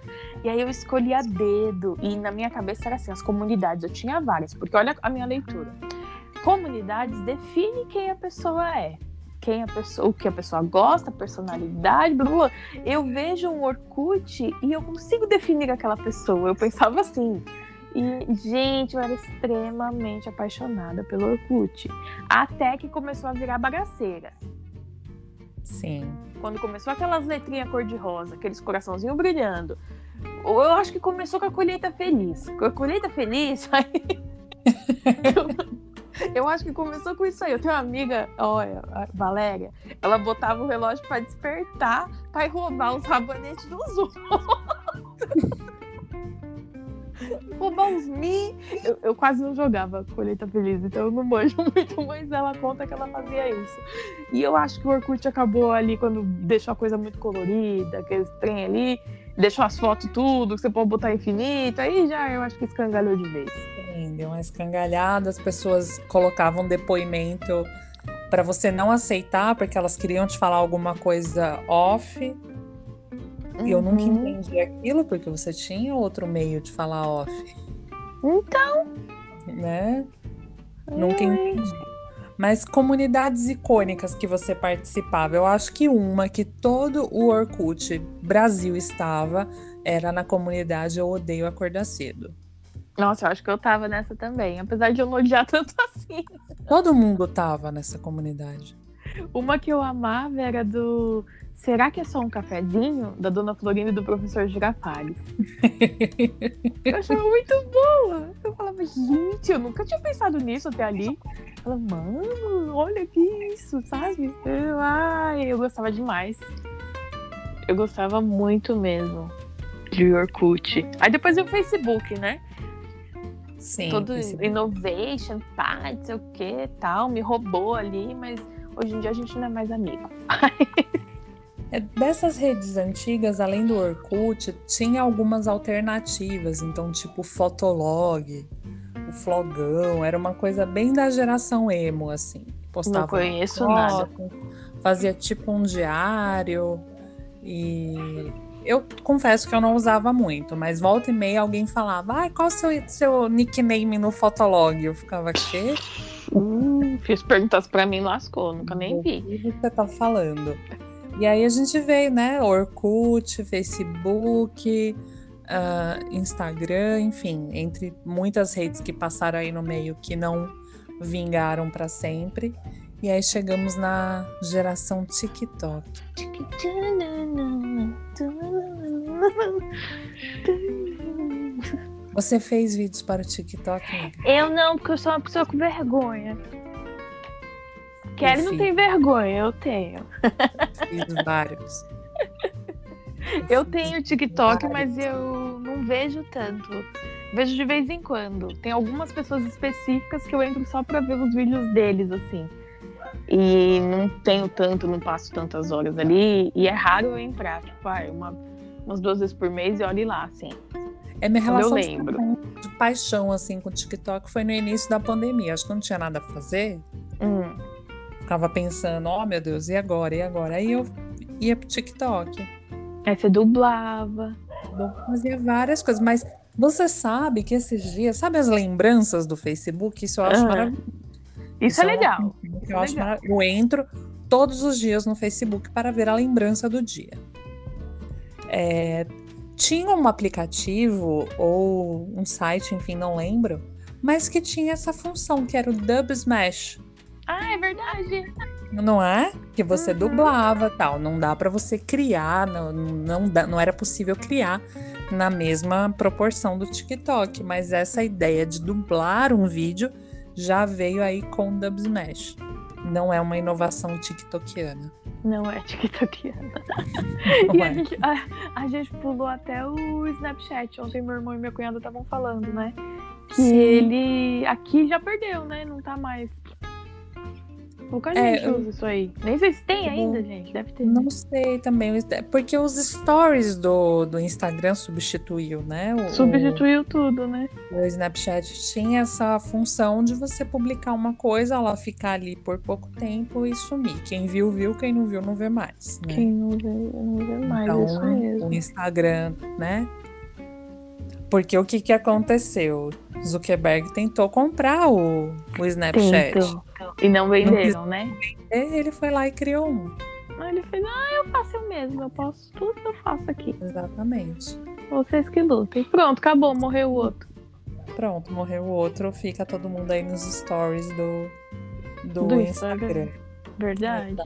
E aí eu escolhi a dedo. E na minha cabeça era assim, as comunidades. Eu tinha várias, porque olha a minha leitura. Comunidades define quem a pessoa é quem a pessoa, o que a pessoa gosta, personalidade, blá, blá. Eu vejo um Orkut e eu consigo definir aquela pessoa. Eu pensava assim. E, gente, eu era extremamente apaixonada pelo Orkut. Até que começou a virar bagaceira. Sim. Quando começou aquelas letrinhas cor-de-rosa, aqueles coraçãozinhos brilhando. Eu acho que começou com a colheita feliz. Com a colheita feliz, aí. Eu acho que começou com isso aí. Eu tenho uma amiga, olha, Valéria, ela botava o relógio para despertar, para roubar os rabanetes dos outros. roubar uns mi. Eu, eu, quase não jogava Colheita Feliz, então eu não manjo muito, mas ela conta que ela fazia isso. E eu acho que o Orkut acabou ali quando deixou a coisa muito colorida, aquele trem ali, deixou as fotos tudo, que você pode botar infinito, aí já eu acho que escangalhou de vez deu uma escangalhada, as pessoas colocavam depoimento para você não aceitar, porque elas queriam te falar alguma coisa off. E eu nunca Uhum. entendi aquilo, porque você tinha outro meio de falar off, Então, né? Nunca entendi. Mas comunidades icônicas que você participava, eu acho que uma que todo o Orkut Brasil estava era na comunidade Eu Odeio Acordar Cedo. Nossa, eu acho que eu tava nessa também. Apesar de eu não odiar tanto assim. Todo mundo tava nessa comunidade. Uma que eu amava era do. Será que é só um cafezinho? Da dona Florinda e do professor Girafales. Eu achava muito boa. Eu falava, gente, eu nunca tinha pensado nisso até ali. Eu falava, mano, olha que isso, sabe? Eu, ai, eu gostava demais. Eu gostava muito mesmo de Orkut. Aí depois veio o Facebook, né? Sim. Todo esse- innovation, pá, não sei o que tal, me roubou ali, mas hoje em dia a gente não é mais amigo. É, Dessas redes antigas, além do Orkut, tinha algumas alternativas. Então, tipo o Fotolog, o Flogão, era uma coisa bem da geração emo, assim. Postava Não conheço foto, nada. Fazia tipo um diário. E eu confesso que eu não usava muito, mas volta e meia alguém falava: Ai, qual o seu, seu nickname no Fotolog? Eu ficava, quê? Hum, fiz perguntas pra mim, lascou, nunca nem vi. O que você tá falando? E aí a gente veio, né? Orkut, Facebook, ah, Instagram, enfim, entre muitas redes que passaram aí no meio que não vingaram para sempre. E aí chegamos na geração TikTok. Você fez vídeos para o TikTok? amiga? Eu não, porque eu sou uma pessoa com vergonha. Kelly não tem vergonha, eu tenho. Fiz vários. Eu tenho TikTok, mas eu não vejo tanto. Vejo de vez em quando. Tem algumas pessoas específicas que eu entro só pra ver os vídeos deles, assim. E não tenho tanto, não passo tantas horas ali. E é raro eu entrar, tipo, ah, uma, umas duas vezes por mês e olhe lá, assim. É minha eu relação de, lembro. de paixão assim com o TikTok foi no início da pandemia. Acho que eu não tinha nada a fazer. Hum. Ficava pensando, oh meu Deus, e agora? E agora? Aí eu ia pro TikTok. Aí você dublava. Eu fazia várias coisas, mas você sabe que esses dias, sabe as lembranças do Facebook? Isso eu acho Aham. maravilhoso. Isso, é uma legal. Isso Eu, é acho legal. eu entro todos os dias no Facebook para ver a lembrança do dia. É, tinha um aplicativo ou um site, enfim, não lembro, mas que tinha essa função, que era o Dub Smash. Ah, é verdade. Não é? Que você Uhum. dublava tal. Não dá pra você criar, não, não, dá- não era possível criar na mesma proporção do TikTok. Mas essa ideia de dublar um vídeo já veio aí com o Dub Smash. Não é uma inovação tiktokiana. Não é TikTokiana. Não E a é. gente, a, a gente pulou até o Snapchat. Ontem meu irmão e minha cunhada estavam falando, né? Que Sim. ele aqui já perdeu, né? Não tá mais. Pouca É, gente usa isso aí. Nem sei se tem Eu ainda, gente. Deve ter. né? Não sei também, porque os stories do, do Instagram substituiu, né? O, Substituiu tudo, né? O Snapchat tinha essa função de você publicar uma coisa, ela ficar ali por pouco tempo e sumir. Quem viu, viu, quem não viu, não vê mais. Né? Quem não vê, não vê mais então, isso mesmo. o Instagram, né? Porque o que, que aconteceu? Zuckerberg tentou comprar o, o Snapchat. Tentou. E não venderam, né? E Ele foi lá e criou um. Aí ele fez, ah, eu faço eu mesmo, eu posso tudo que eu faço aqui. Exatamente. Vocês que lutem. Pronto, acabou, morreu o outro. Pronto, morreu o outro, fica todo mundo aí nos stories do, do, Do Instagram. Instagram. Verdade.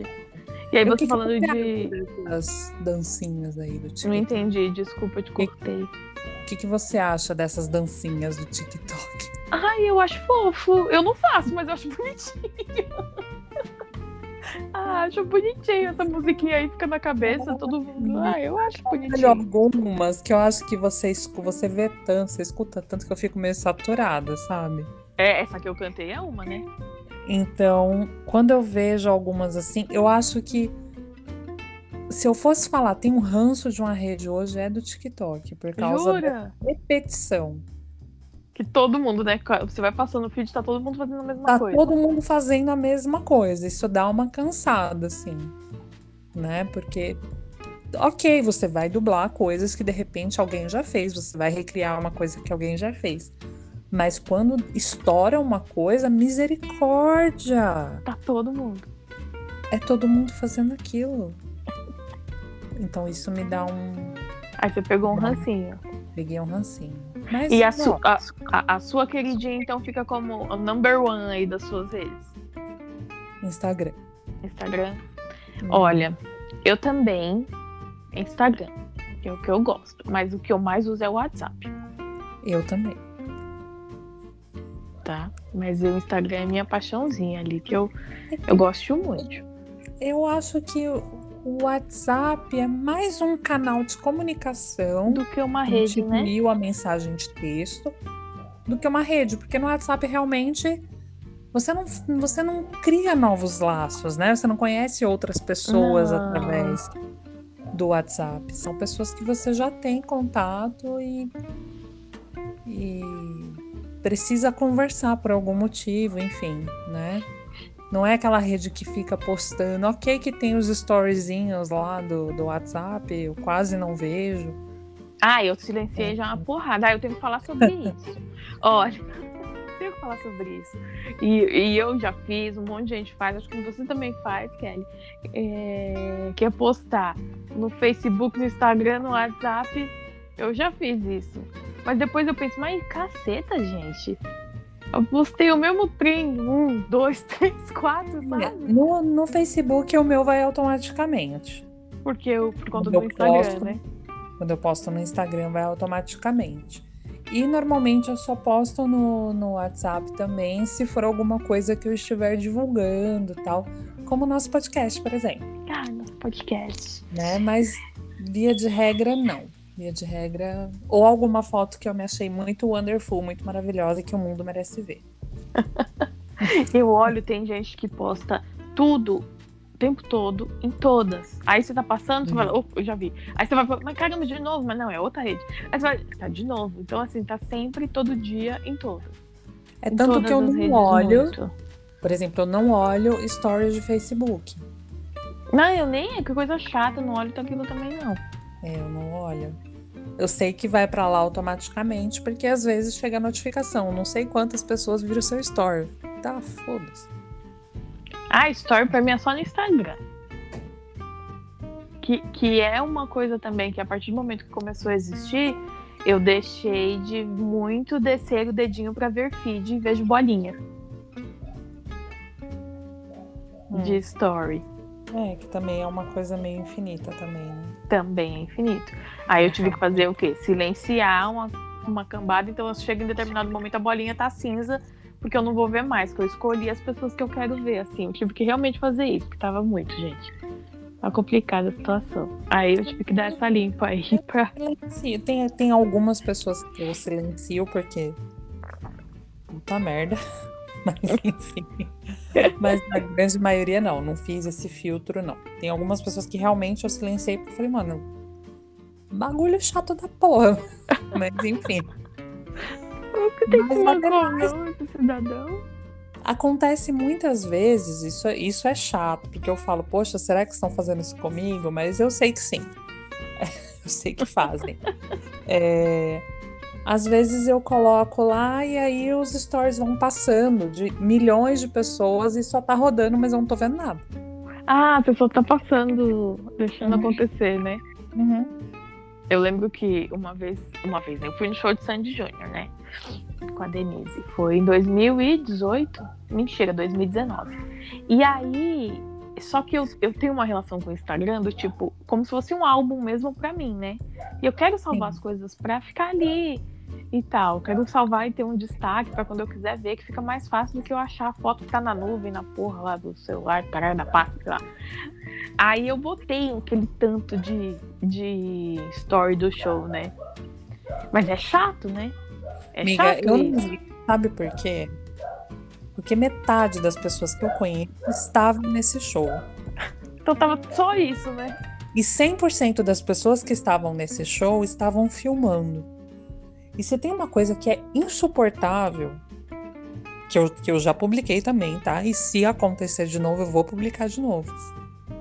E aí E o você falando de. As dancinhas aí do TikTok. Não entendi, desculpa, eu te cortei. O que, que você acha dessas dancinhas do TikTok? Ai, eu acho fofo. Eu não faço, mas eu acho bonitinho. ah, acho bonitinho essa musiquinha aí, fica na cabeça, todo mundo. Ah, eu acho bonitinho. algumas que eu acho que você, você vê tanto, você escuta tanto que eu fico meio saturada, sabe? É, essa que eu cantei é uma, né? Então, quando eu vejo algumas assim, eu acho que se eu fosse falar, tem um ranço de uma rede hoje, é do TikTok, por causa da Jura? repetição. Todo mundo, né? Você vai passando o feed, tá todo mundo fazendo a mesma Tá coisa. todo mundo fazendo a mesma coisa. Isso dá uma cansada, assim, né? Porque ok, você vai dublar coisas que de repente alguém já fez, você vai recriar uma coisa que alguém já fez. Mas quando estoura uma coisa, misericórdia! Tá todo mundo. É todo mundo fazendo aquilo. Então isso me dá um. Aí você pegou um rancinho. Peguei um rancinho. Mas, e a, su a, a, a, sua queridinha, então, fica como o number one aí das suas redes? Instagram. Instagram. Hum. Olha, eu também Instagram, que é o que eu gosto. Mas o que eu mais uso é o WhatsApp. Eu também. Tá? Mas o Instagram é minha paixãozinha ali, que eu, eu gosto muito. Eu acho que o WhatsApp é mais um canal de comunicação do que uma rede, tipo, né? a mensagem de texto do que uma rede, porque no WhatsApp realmente você não, você não cria novos laços, né? Você não conhece outras pessoas não. através do WhatsApp. São pessoas que você já tem contato e, e precisa conversar por algum motivo, enfim, né? Não é aquela rede que fica postando, ok, que tem os storyzinhos lá do, do WhatsApp, eu quase não vejo. Ah, eu silenciei já uma porrada. Ah, eu tenho que falar sobre isso. Olha, tenho que falar sobre isso. E, e, eu já fiz, um monte de gente faz, acho que você também faz, Kelly. É, que é postar no Facebook, no Instagram, no WhatsApp. Eu já fiz isso. Mas depois eu penso, mas caceta, gente. Eu postei o mesmo trem, um, dois, três, quatro, sabe? No, no Facebook o meu vai automaticamente. Porque eu, por conta quando do Instagram, posto, né? Quando eu posto no Instagram vai automaticamente. E normalmente eu só posto no, no WhatsApp também, se for alguma coisa que eu estiver divulgando tal. Como o nosso podcast, por exemplo. Ah, nosso podcast. Né? Mas via de regra, não. Via de regra. Ou alguma foto que eu me achei muito wonderful, muito maravilhosa e que o mundo merece ver. eu olho, tem gente que posta tudo o tempo todo em todas. Aí você tá passando, você uhum. fala, oh, eu já vi. Aí você vai falar, mas caramba, de novo, mas não, é outra rede. Aí você vai, tá de novo. Então, assim, tá sempre, todo dia, em todas. É em tanto que eu não olho. Muito. Por exemplo, eu não olho stories de Facebook. Não, eu nem, é que coisa chata, eu não olho aquilo também, não. É, eu não olho. Eu sei que vai para lá automaticamente, porque às vezes chega a notificação. Não sei quantas pessoas viram seu story. Tá, foda-se. Ah, story pra mim é só no Instagram. Que, que é uma coisa também que a partir do momento que começou a existir, eu deixei de muito descer o dedinho para ver feed e vejo bolinha. Hum. De story. É, que também é uma coisa meio infinita também, né? Também é infinito. Aí eu tive que fazer o quê? Silenciar uma, uma cambada, então chega em determinado momento a bolinha tá cinza, porque eu não vou ver mais, que eu escolhi as pessoas que eu quero ver, assim. Eu tive que realmente fazer isso, porque tava muito, gente. Tá complicada a situação. Aí eu tive que dar essa limpa aí pra. Sim, tem, tem algumas pessoas que eu silencio porque. Puta merda. Mas enfim. Mas na grande maioria não, não fiz esse filtro, não. Tem algumas pessoas que realmente eu silenciei porque falei, mano, bagulho chato da porra. Mas enfim. O que tem que magoar esse cidadão? Acontece muitas vezes, isso, isso é chato, porque eu falo, poxa, será que estão fazendo isso comigo? Mas eu sei que sim. eu sei que fazem. é, às vezes eu coloco lá e aí os stories vão passando de milhões de pessoas e só tá rodando, mas eu não tô vendo nada. Ah, a pessoa tá passando, deixando uhum. acontecer, né? Uhum. Eu lembro que uma vez, uma vez, né, eu fui no show de Sandy Júnior, né? Com a Denise. Foi em 2018. Mentira, 2019. E aí, só que eu, eu tenho uma relação com o Instagram do tipo, como se fosse um álbum mesmo pra mim, né? E eu quero salvar Sim. as coisas pra ficar ali e tal. Quero salvar e ter um destaque para quando eu quiser ver, que fica mais fácil do que eu achar a foto que tá na nuvem, na porra lá do celular, caralho da pasta, lá. Aí eu botei aquele tanto de, de story do show, né? Mas é chato, né? É Amiga, chato eu isso. não sabe por quê? Porque metade das pessoas que eu conheço estavam nesse show. Então tava só isso, né? E 100% das pessoas que estavam nesse show estavam filmando. E se tem uma coisa que é insuportável, que eu, que eu já publiquei também, tá? E se acontecer de novo, eu vou publicar de novo.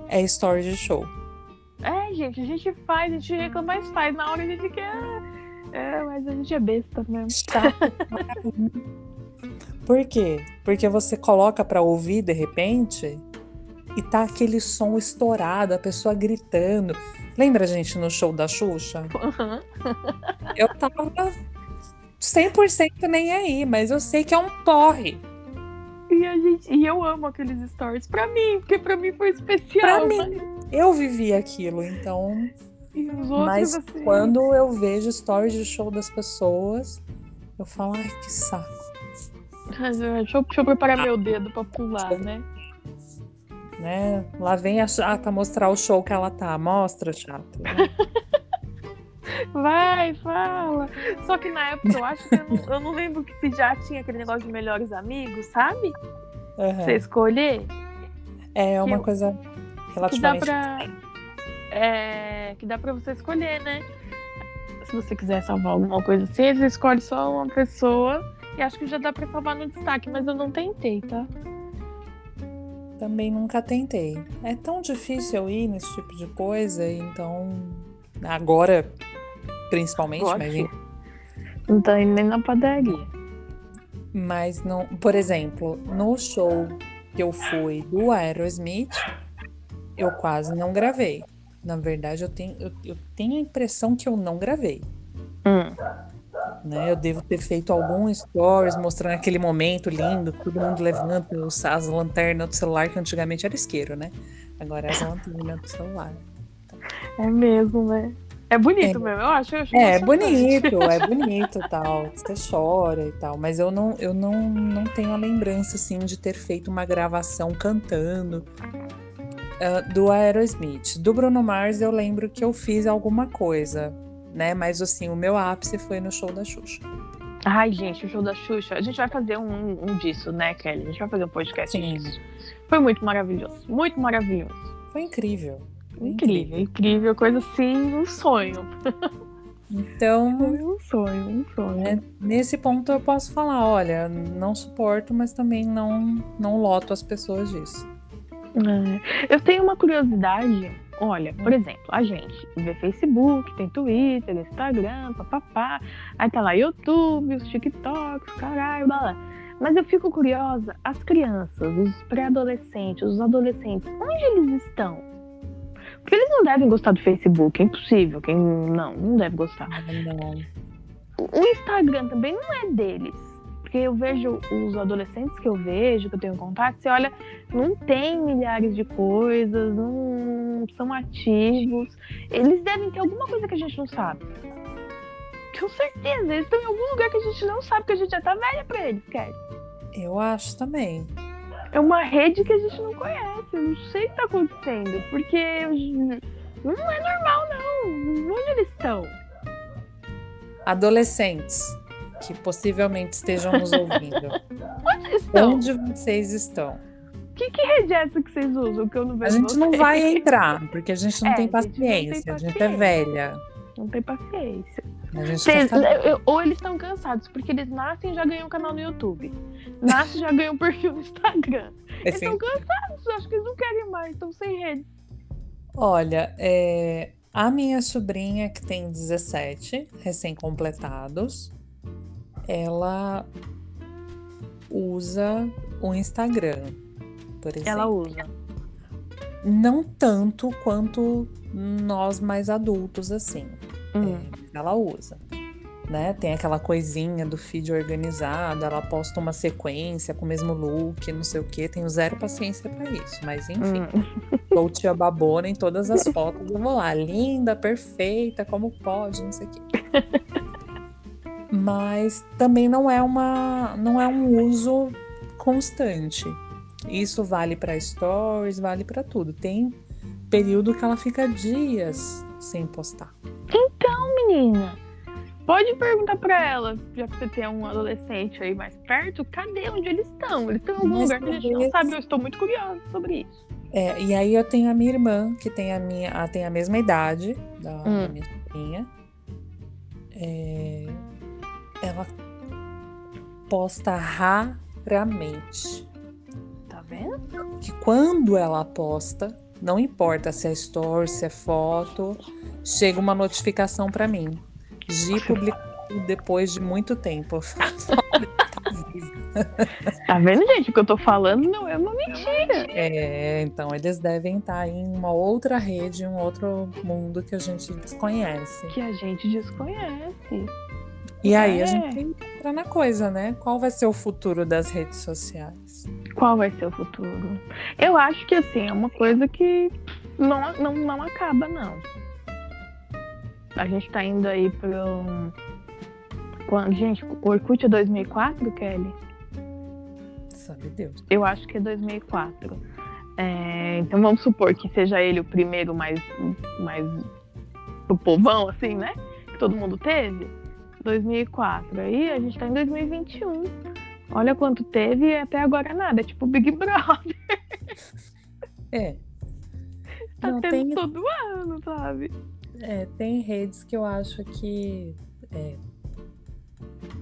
É story de show. É, gente, a gente faz, a gente reclama, mais faz. Na hora a gente quer. É, mas a gente é besta mesmo. Por quê? Porque você coloca pra ouvir de repente e tá aquele som estourado, a pessoa gritando. Lembra, gente, no show da Xuxa? Uhum. Eu tava 100% nem aí, mas eu sei que é um porre. E, a gente, e eu amo aqueles stories pra mim, porque pra mim foi especial. Pra mim, eu vivi aquilo, então. E os outros, Mas assim, quando eu vejo stories de show das pessoas, eu falo, ai, que saco. Deixa eu, deixa eu preparar meu dedo pra pular, né? Né? Lá vem a chata mostrar o show que ela tá. Mostra, chata. Vai, fala. Só que na época eu acho que eu não, eu não lembro que se já tinha aquele negócio de melhores amigos, sabe? Uhum. Você escolher. É uma que- coisa Que dá relativamente. pra. É, que dá pra você escolher, né? Se você quiser salvar alguma coisa assim, você escolhe só uma pessoa. E acho que já dá pra salvar no destaque, mas eu não tentei, tá? Também nunca tentei. É tão difícil eu ir nesse tipo de coisa, então. Agora, principalmente, mas. Não tá indo nem na padaria. mas não. Por exemplo, no show que eu fui do Aerosmith, eu quase não gravei. Na verdade, eu tenho, eu, eu tenho a impressão que eu não gravei. Hum. Né? Eu devo ter feito algum stories mostrando aquele momento lindo, todo mundo levanta os- as lanternas do celular, que antigamente era isqueiro, né? Agora é as lanternas do celular. É mesmo, né? É bonito É. mesmo, eu acho. Eu acho É, é bonito, é bonito tal. Você chora e tal, mas eu não, eu não, não tenho a lembrança assim de ter feito uma gravação cantando ah, do Aerosmith. Do Bruno Mars eu lembro que eu fiz alguma coisa, né? Mas assim, o meu ápice foi no show da Xuxa. Ai, gente, o show da Xuxa. A gente vai fazer um, um disso, né, Kelly? A gente vai fazer um podcast Sim. disso. Foi muito maravilhoso. Muito maravilhoso. Foi incrível. Foi Incrível, incrível. Coisa assim, um sonho. Então, Foi um sonho, um sonho. É, nesse ponto eu posso falar, olha, não suporto, mas também não não loto as pessoas disso. É. Eu tenho uma curiosidade. Olha, por exemplo, a gente vê Facebook, tem Twitter, Instagram, papapá. Aí tá lá YouTube, os TikToks, caralho, blá blá. Mas eu fico curiosa, as crianças, os pré-adolescentes, os adolescentes, onde eles estão? Porque eles não devem gostar do Facebook, é impossível. Quem não, não deve gostar. Ah. O Instagram também não é deles. Porque eu vejo os adolescentes que eu vejo, que eu tenho contato, você olha, não tem milhares de coisas, não são ativos. Eles devem ter alguma coisa que a gente não sabe. Tenho certeza, eles estão em algum lugar que a gente não sabe, que a gente já tá velha pra eles, Kelly. Eu acho também. É uma rede que a gente não conhece. Eu não sei o que tá acontecendo. Porque não é normal, não. Onde eles estão? Adolescentes que possivelmente estejam nos ouvindo. Onde eles estão? Onde vocês estão? Que, que rede é essa que vocês usam? Que eu não A vejo gente não vocês? vai entrar, porque a gente não É, tem a gente não tem paciência, a gente é paciência. velha. Não tem paciência. A gente eu- ou eles estão cansados, porque eles nascem e já ganham um canal no YouTube. Nascem e já ganham um perfil no Instagram. Eles Assim, estão cansados, acho que eles não querem mais, estão sem rede. Olha, é, a minha sobrinha, que tem 17 recém-completados, ela usa o Instagram, por exemplo. Ela usa. Não tanto quanto nós mais adultos, assim. Hum. É, ela usa. Né? Tem aquela coisinha do feed organizado, ela posta uma sequência com o mesmo look, não sei o que. Tenho zero paciência pra isso, mas enfim. Hum. Tia babona em todas as fotos. Eu vou lá, linda, perfeita, como pode, não sei o quê. Mas também não é uma, não é um uso constante. Isso vale para stories, vale para tudo. Tem período que ela fica dias sem postar. Menina, pode perguntar pra ela, já que você tem um adolescente aí mais perto, cadê onde eles estão? Eles estão em algum Mas lugar que a gente não sabe. Eu estou muito curiosa sobre isso. É, e aí eu tenho a minha irmã, que tem a minha, tem a mesma idade da, da Hum. minha sobrinha. É, ela posta raramente. Tá vendo? Que quando ela posta, Não importa se é story, se é foto, chega uma notificação para mim. Gi publicou depois de muito tempo. tá vendo, gente? O que eu tô falando não é uma mentira. É, então eles devem estar em uma outra rede, em um outro mundo que a gente desconhece. Que a gente desconhece. E aí é. a gente entra na coisa, né? Qual vai ser o futuro das redes sociais? Qual vai ser o futuro? Eu acho que assim, é uma coisa que não, não, não acaba, não. A gente tá indo aí pro. Quando, gente, o Orkut é 2004, Kelly? Sabe Deus. Eu acho que é 2004. É, então vamos supor que seja ele o primeiro mais, mais pro povão, assim, né? Que todo mundo teve. 2004. Aí a gente tá em 2021. Olha quanto teve e até agora nada. É tipo Big Brother. É. Tá Não, tendo tem... todo ano, sabe? É, tem redes que eu acho que é,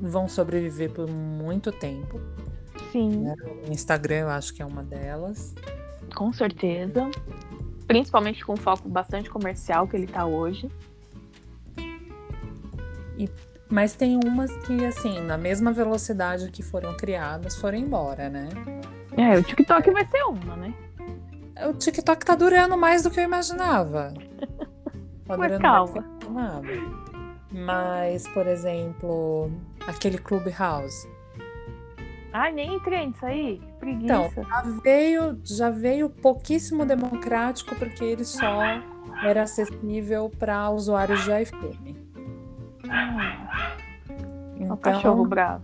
vão sobreviver por muito tempo. Sim. Né? O Instagram eu acho que é uma delas. Com certeza. Principalmente com foco bastante comercial que ele tá hoje. E mas tem umas que, assim, na mesma velocidade que foram criadas, foram embora, né? É, o TikTok vai ser uma, né? O TikTok tá durando mais do que eu imaginava. Tá Mas calma. Mas, por exemplo, aquele Clubhouse. Ai, nem entrei nisso aí. Preguiça. Então, já veio, já veio pouquíssimo democrático porque ele só era acessível para usuários de iPhone. Então, o cachorro bravo.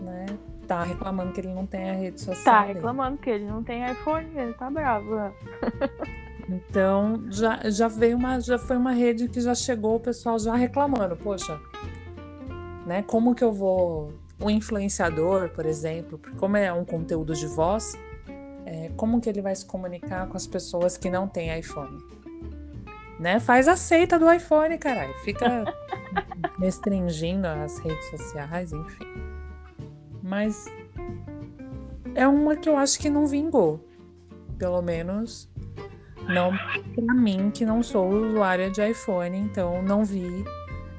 Né, tá reclamando que ele não tem a rede social. Tá reclamando dele. que ele não tem iPhone, ele tá bravo. Né? Então já, já veio uma, já foi uma rede que já chegou o pessoal já reclamando, poxa, né? Como que eu vou o influenciador, por exemplo, como é um conteúdo de voz, é, como que ele vai se comunicar com as pessoas que não têm iPhone? Né? Faz a seita do iPhone, caralho. Fica restringindo as redes sociais, enfim. Mas é uma que eu acho que não vingou. Pelo menos não para mim, que não sou usuária de iPhone, então não vi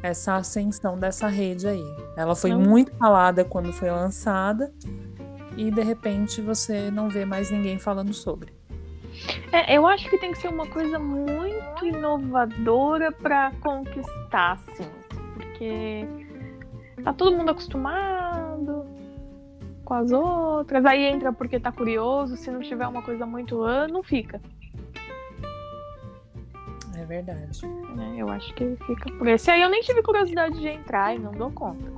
essa ascensão dessa rede aí. Ela foi não. muito falada quando foi lançada e de repente você não vê mais ninguém falando sobre. É, eu acho que tem que ser uma coisa muito inovadora para conquistar, assim, porque tá todo mundo acostumado com as outras, aí entra porque tá curioso, se não tiver uma coisa muito não fica. É verdade. É, eu acho que fica por esse aí eu nem tive curiosidade de entrar e não dou conta.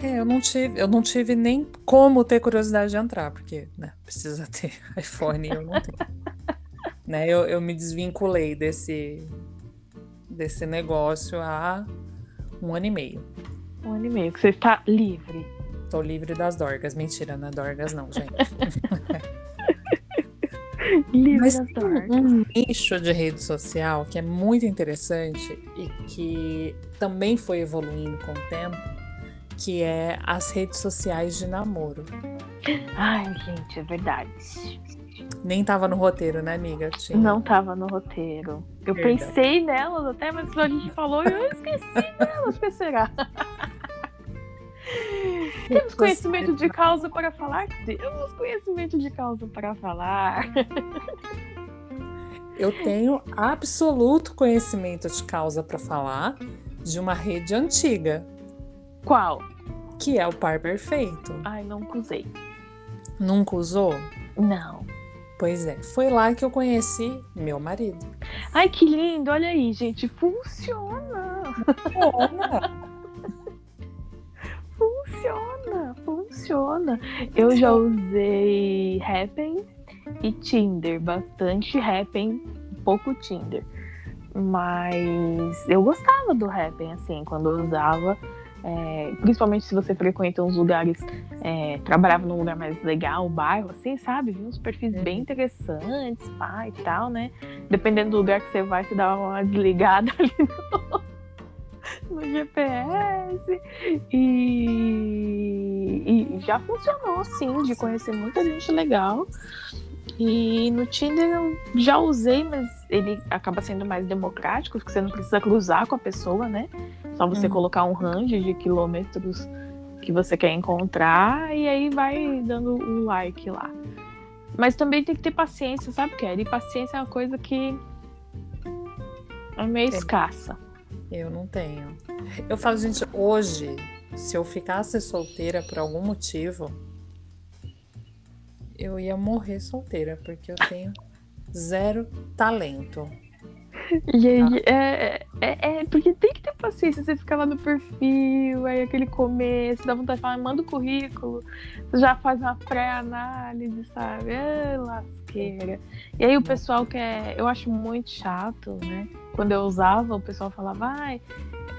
É, eu não tive, eu não tive nem como ter curiosidade de entrar, porque né, precisa ter iPhone e eu não tenho. né, eu, eu me desvinculei desse, desse negócio há um ano e meio. Um ano e meio, que você está livre. Tô livre das dorgas. Mentira, não é dorgas, não, gente. livre Mas das dorgas. Um nicho de rede social que é muito interessante e que também foi evoluindo com o tempo, que é as redes sociais de namoro. Ai, gente, é verdade. Nem tava no roteiro, né, amiga? Tinha... Não tava no roteiro. Eu pensei nelas até, mas a gente falou e eu esqueci delas. O que será? Temos conhecimento de causa para falar? Temos conhecimento de causa para falar. Eu tenho absoluto conhecimento de causa para falar de uma rede antiga. Qual? Que é o par perfeito. Ai, nunca usei. Nunca usou? Não. Pois é, foi lá que eu conheci meu marido. Ai, que lindo! Olha aí, gente, funciona! Funciona! funciona, funciona. Eu já usei Happn e Tinder, bastante Happn, pouco Tinder. Mas eu gostava do Happn, assim, quando eu usava é, principalmente se você frequenta uns lugares, é, trabalhava num lugar mais legal, o bairro, assim, sabe? Vi uns perfis uhum. bem interessantes, pá, e tal, né? Dependendo do lugar que você vai, você dá uma desligada ali no, no GPS. E, e já funcionou, assim, de conhecer muita gente legal. E no Tinder eu já usei, mas ele acaba sendo mais democrático, porque você não precisa cruzar com a pessoa, né? Só você uhum. colocar um range de quilômetros que você quer encontrar e aí vai dando o um like lá. Mas também tem que ter paciência, sabe, Kelly? Paciência é uma coisa que é meio escassa. Eu não tenho. Eu falo, gente, hoje, se eu ficasse solteira por algum motivo, eu ia morrer solteira, porque eu tenho zero talento. Gente, ah. é, é, é, porque tem que ter paciência. Você fica lá no perfil, aí aquele começo, dá vontade de falar, manda o currículo, já faz uma pré-análise, sabe? É lasqueira. E aí o pessoal quer. Eu acho muito chato, né? Quando eu usava, o pessoal falava, vai,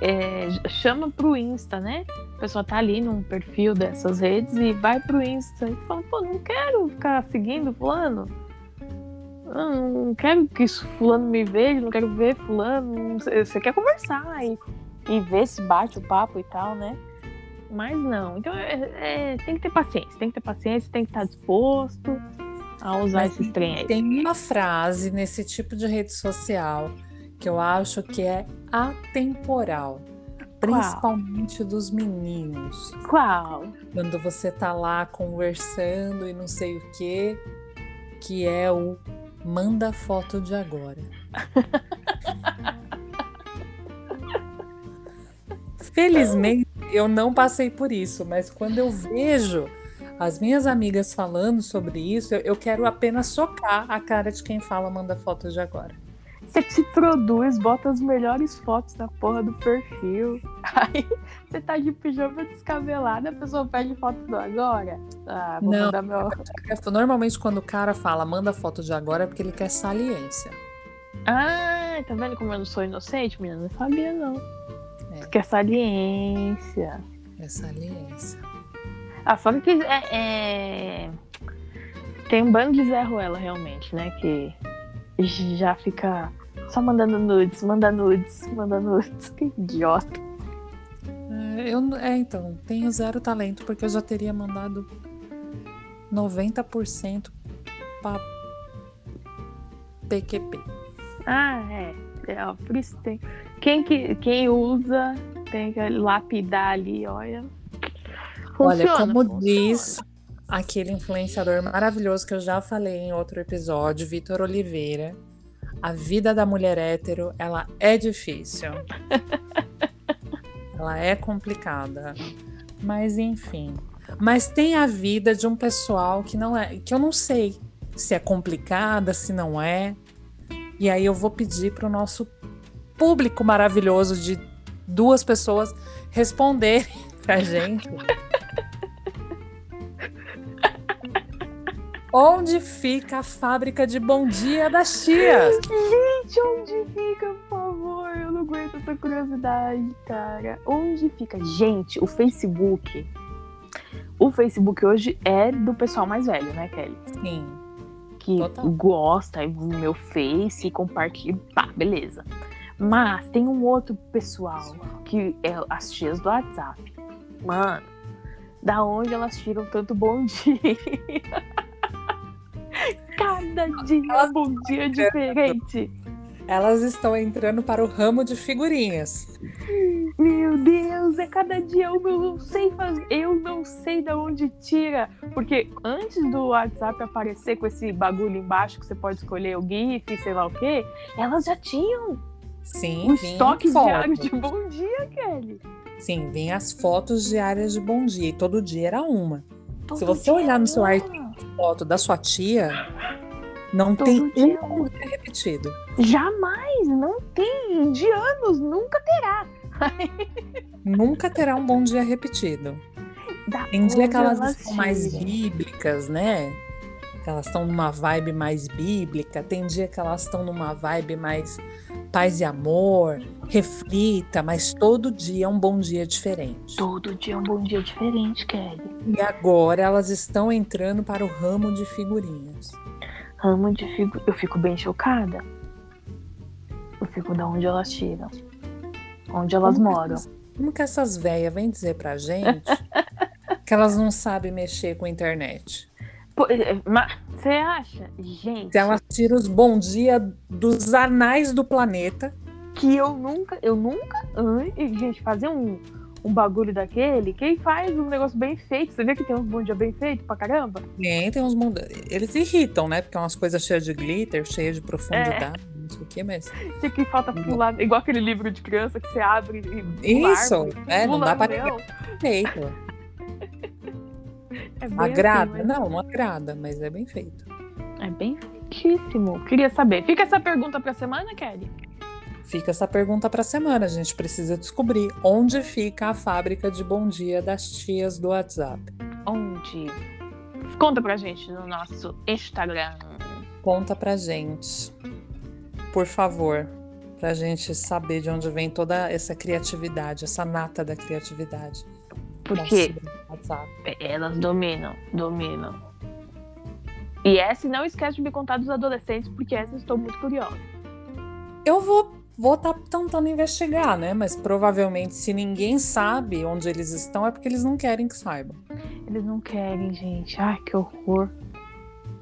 é, chama pro Insta, né? A pessoa tá ali num perfil dessas redes e vai pro Insta e fala, pô, não quero ficar seguindo fulano. Não quero que isso fulano me veja, não quero ver fulano. Você quer conversar e, e ver se bate o papo e tal, né? Mas não. Então é, é, tem que ter paciência, tem que ter paciência, tem que estar disposto a usar Mas esses trem aí. Tem uma frase nesse tipo de rede social que eu acho que é atemporal. Principalmente Qual? dos meninos. Qual? Quando você tá lá conversando e não sei o que, que é o manda foto de agora. Felizmente eu não passei por isso, mas quando eu vejo as minhas amigas falando sobre isso, eu, eu quero apenas socar a cara de quem fala manda foto de agora. Você se produz, bota as melhores fotos na porra do perfil. Aí você tá de pijama descabelada, a pessoa pede foto do agora. Ah, vou Não, mandar meu. Normalmente, quando o cara fala manda foto de agora, é porque ele quer saliência. Ah, tá vendo como eu não sou inocente, menina? Não sabia, não. É. Quer saliência. É saliência. Ah, só que é, é... tem um bando de Zé Ruela, realmente, né? Que já fica só mandando nudes, manda nudes, manda nudes. Que idiota. É, eu, é, então, tenho zero talento, porque eu já teria mandado 90% para PQP. Ah, é. é ó, por isso tem. Quem, que, quem usa tem que lapidar ali, olha. Funciona, olha, como funciona. diz aquele influenciador maravilhoso que eu já falei em outro episódio, Vitor Oliveira a vida da mulher hétero, ela é difícil. ela é complicada. Mas enfim. Mas tem a vida de um pessoal que não é, que eu não sei se é complicada, se não é. E aí eu vou pedir para o nosso público maravilhoso de duas pessoas responderem pra gente. Onde fica a fábrica de Bom Dia das Tias? Gente, onde fica, por favor? Eu não aguento essa curiosidade, cara. Onde fica? Gente, o Facebook. O Facebook hoje é do pessoal mais velho, né, Kelly? Sim. Que Total. gosta, do meu Face, compartilha. Pá, beleza. Mas tem um outro pessoal que é as tias do WhatsApp. Mano, da onde elas tiram tanto bom dia? Cada dia é um bom dia diferente. Elas estão entrando para o ramo de figurinhas. Meu Deus, é cada dia eu não sei fazer, eu não sei de onde tira, porque antes do WhatsApp aparecer com esse bagulho embaixo que você pode escolher o GIF, sei lá o quê, elas já tinham. Sim, um estoque diário de bom dia, Kelly. Sim, vem as fotos diárias de bom dia e todo dia era uma. Todo Se você olhar no seu arquivo foto da sua tia, não Todo tem dia. um dia repetido. Jamais, não tem. De anos, nunca terá. nunca terá um bom dia repetido. Da tem dia que elas são mais bíblicas, né? Que elas estão numa vibe mais bíblica. Tem dia que elas estão numa vibe mais paz e amor, reflita, mas todo dia é um bom dia diferente. Todo dia é um bom dia diferente, Kelly. E agora elas estão entrando para o ramo de figurinhas. Ramo de figurinhas. Eu fico bem chocada. Eu fico da onde elas tiram. Onde elas como moram. Que, como que essas velhas vêm dizer pra gente que elas não sabem mexer com a internet? Eh, mas Você acha? Gente. Se ela tira os bom dia dos anais do planeta. Que eu nunca, eu nunca. Gente, fazer um, um bagulho daquele, quem faz um negócio bem feito? Você vê que tem uns bom dia bem feito pra caramba? Tem, tem uns bom Eles irritam, né? Porque é umas coisas cheias de glitter, cheias de profundidade, é. não sei o que, mas. Tinha que falta pular, igual aquele livro de criança que você abre e. Isso, árvore, é, não dá pra feito. É agrada? Assim, mas... Não, não agrada, mas é bem feito. É bem feitíssimo. Queria saber. Fica essa pergunta pra semana, Kelly? Fica essa pergunta para a semana. A gente precisa descobrir onde fica a fábrica de bom dia das tias do WhatsApp. Onde? Conta pra gente no nosso Instagram. Conta pra gente. Por favor, pra gente saber de onde vem toda essa criatividade, essa nata da criatividade. Porque elas dominam, dominam. E essa não esquece de me contar dos adolescentes, porque essa estou muito curiosa. Eu vou vou estar tá tentando investigar, né? Mas provavelmente, se ninguém sabe onde eles estão, é porque eles não querem que saibam. Eles não querem, gente. Ai, que horror.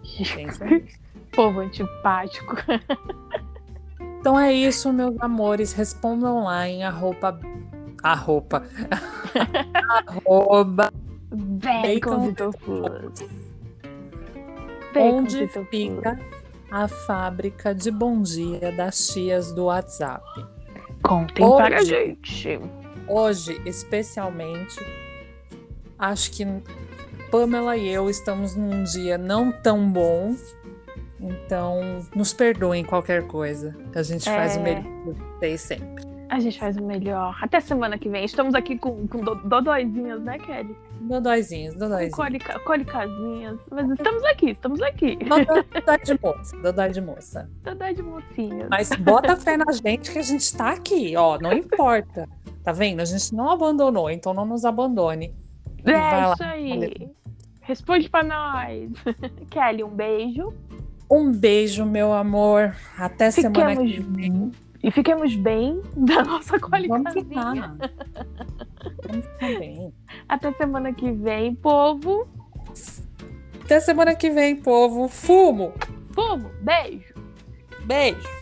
Povo antipático. Então é isso, meus amores. Respondam lá em arroba. Arroba. arroba. Bacon, Bacon Onde fica a fábrica de bom dia das tias do WhatsApp. Contem hoje, para a gente. Hoje, especialmente, acho que Pamela e eu estamos num dia não tão bom. Então, nos perdoem qualquer coisa. A gente é... faz o é. melhor de vocês sempre. A gente faz o melhor. Até semana que vem. Estamos aqui com, com dodóizinhos, né, Kelly? Dodóizinhos, dodóizinhos. Colicazinhas. Mas estamos aqui, estamos aqui. Dodói de moça, dodói de moça. Dodói de mocinha. Mas bota fé na gente que a gente tá aqui, ó. Não importa. Tá vendo? A gente não abandonou, então não nos abandone. É, Vai isso lá. aí. Responde pra nós. Kelly, um beijo. Um beijo, meu amor. Até Fiquemos semana que vem. E fiquemos bem da nossa qualidade. Vamos ficar. Vamos ficar bem. Até semana que vem, povo. Até semana que vem, povo. Fumo. Fumo. Beijo. Beijo.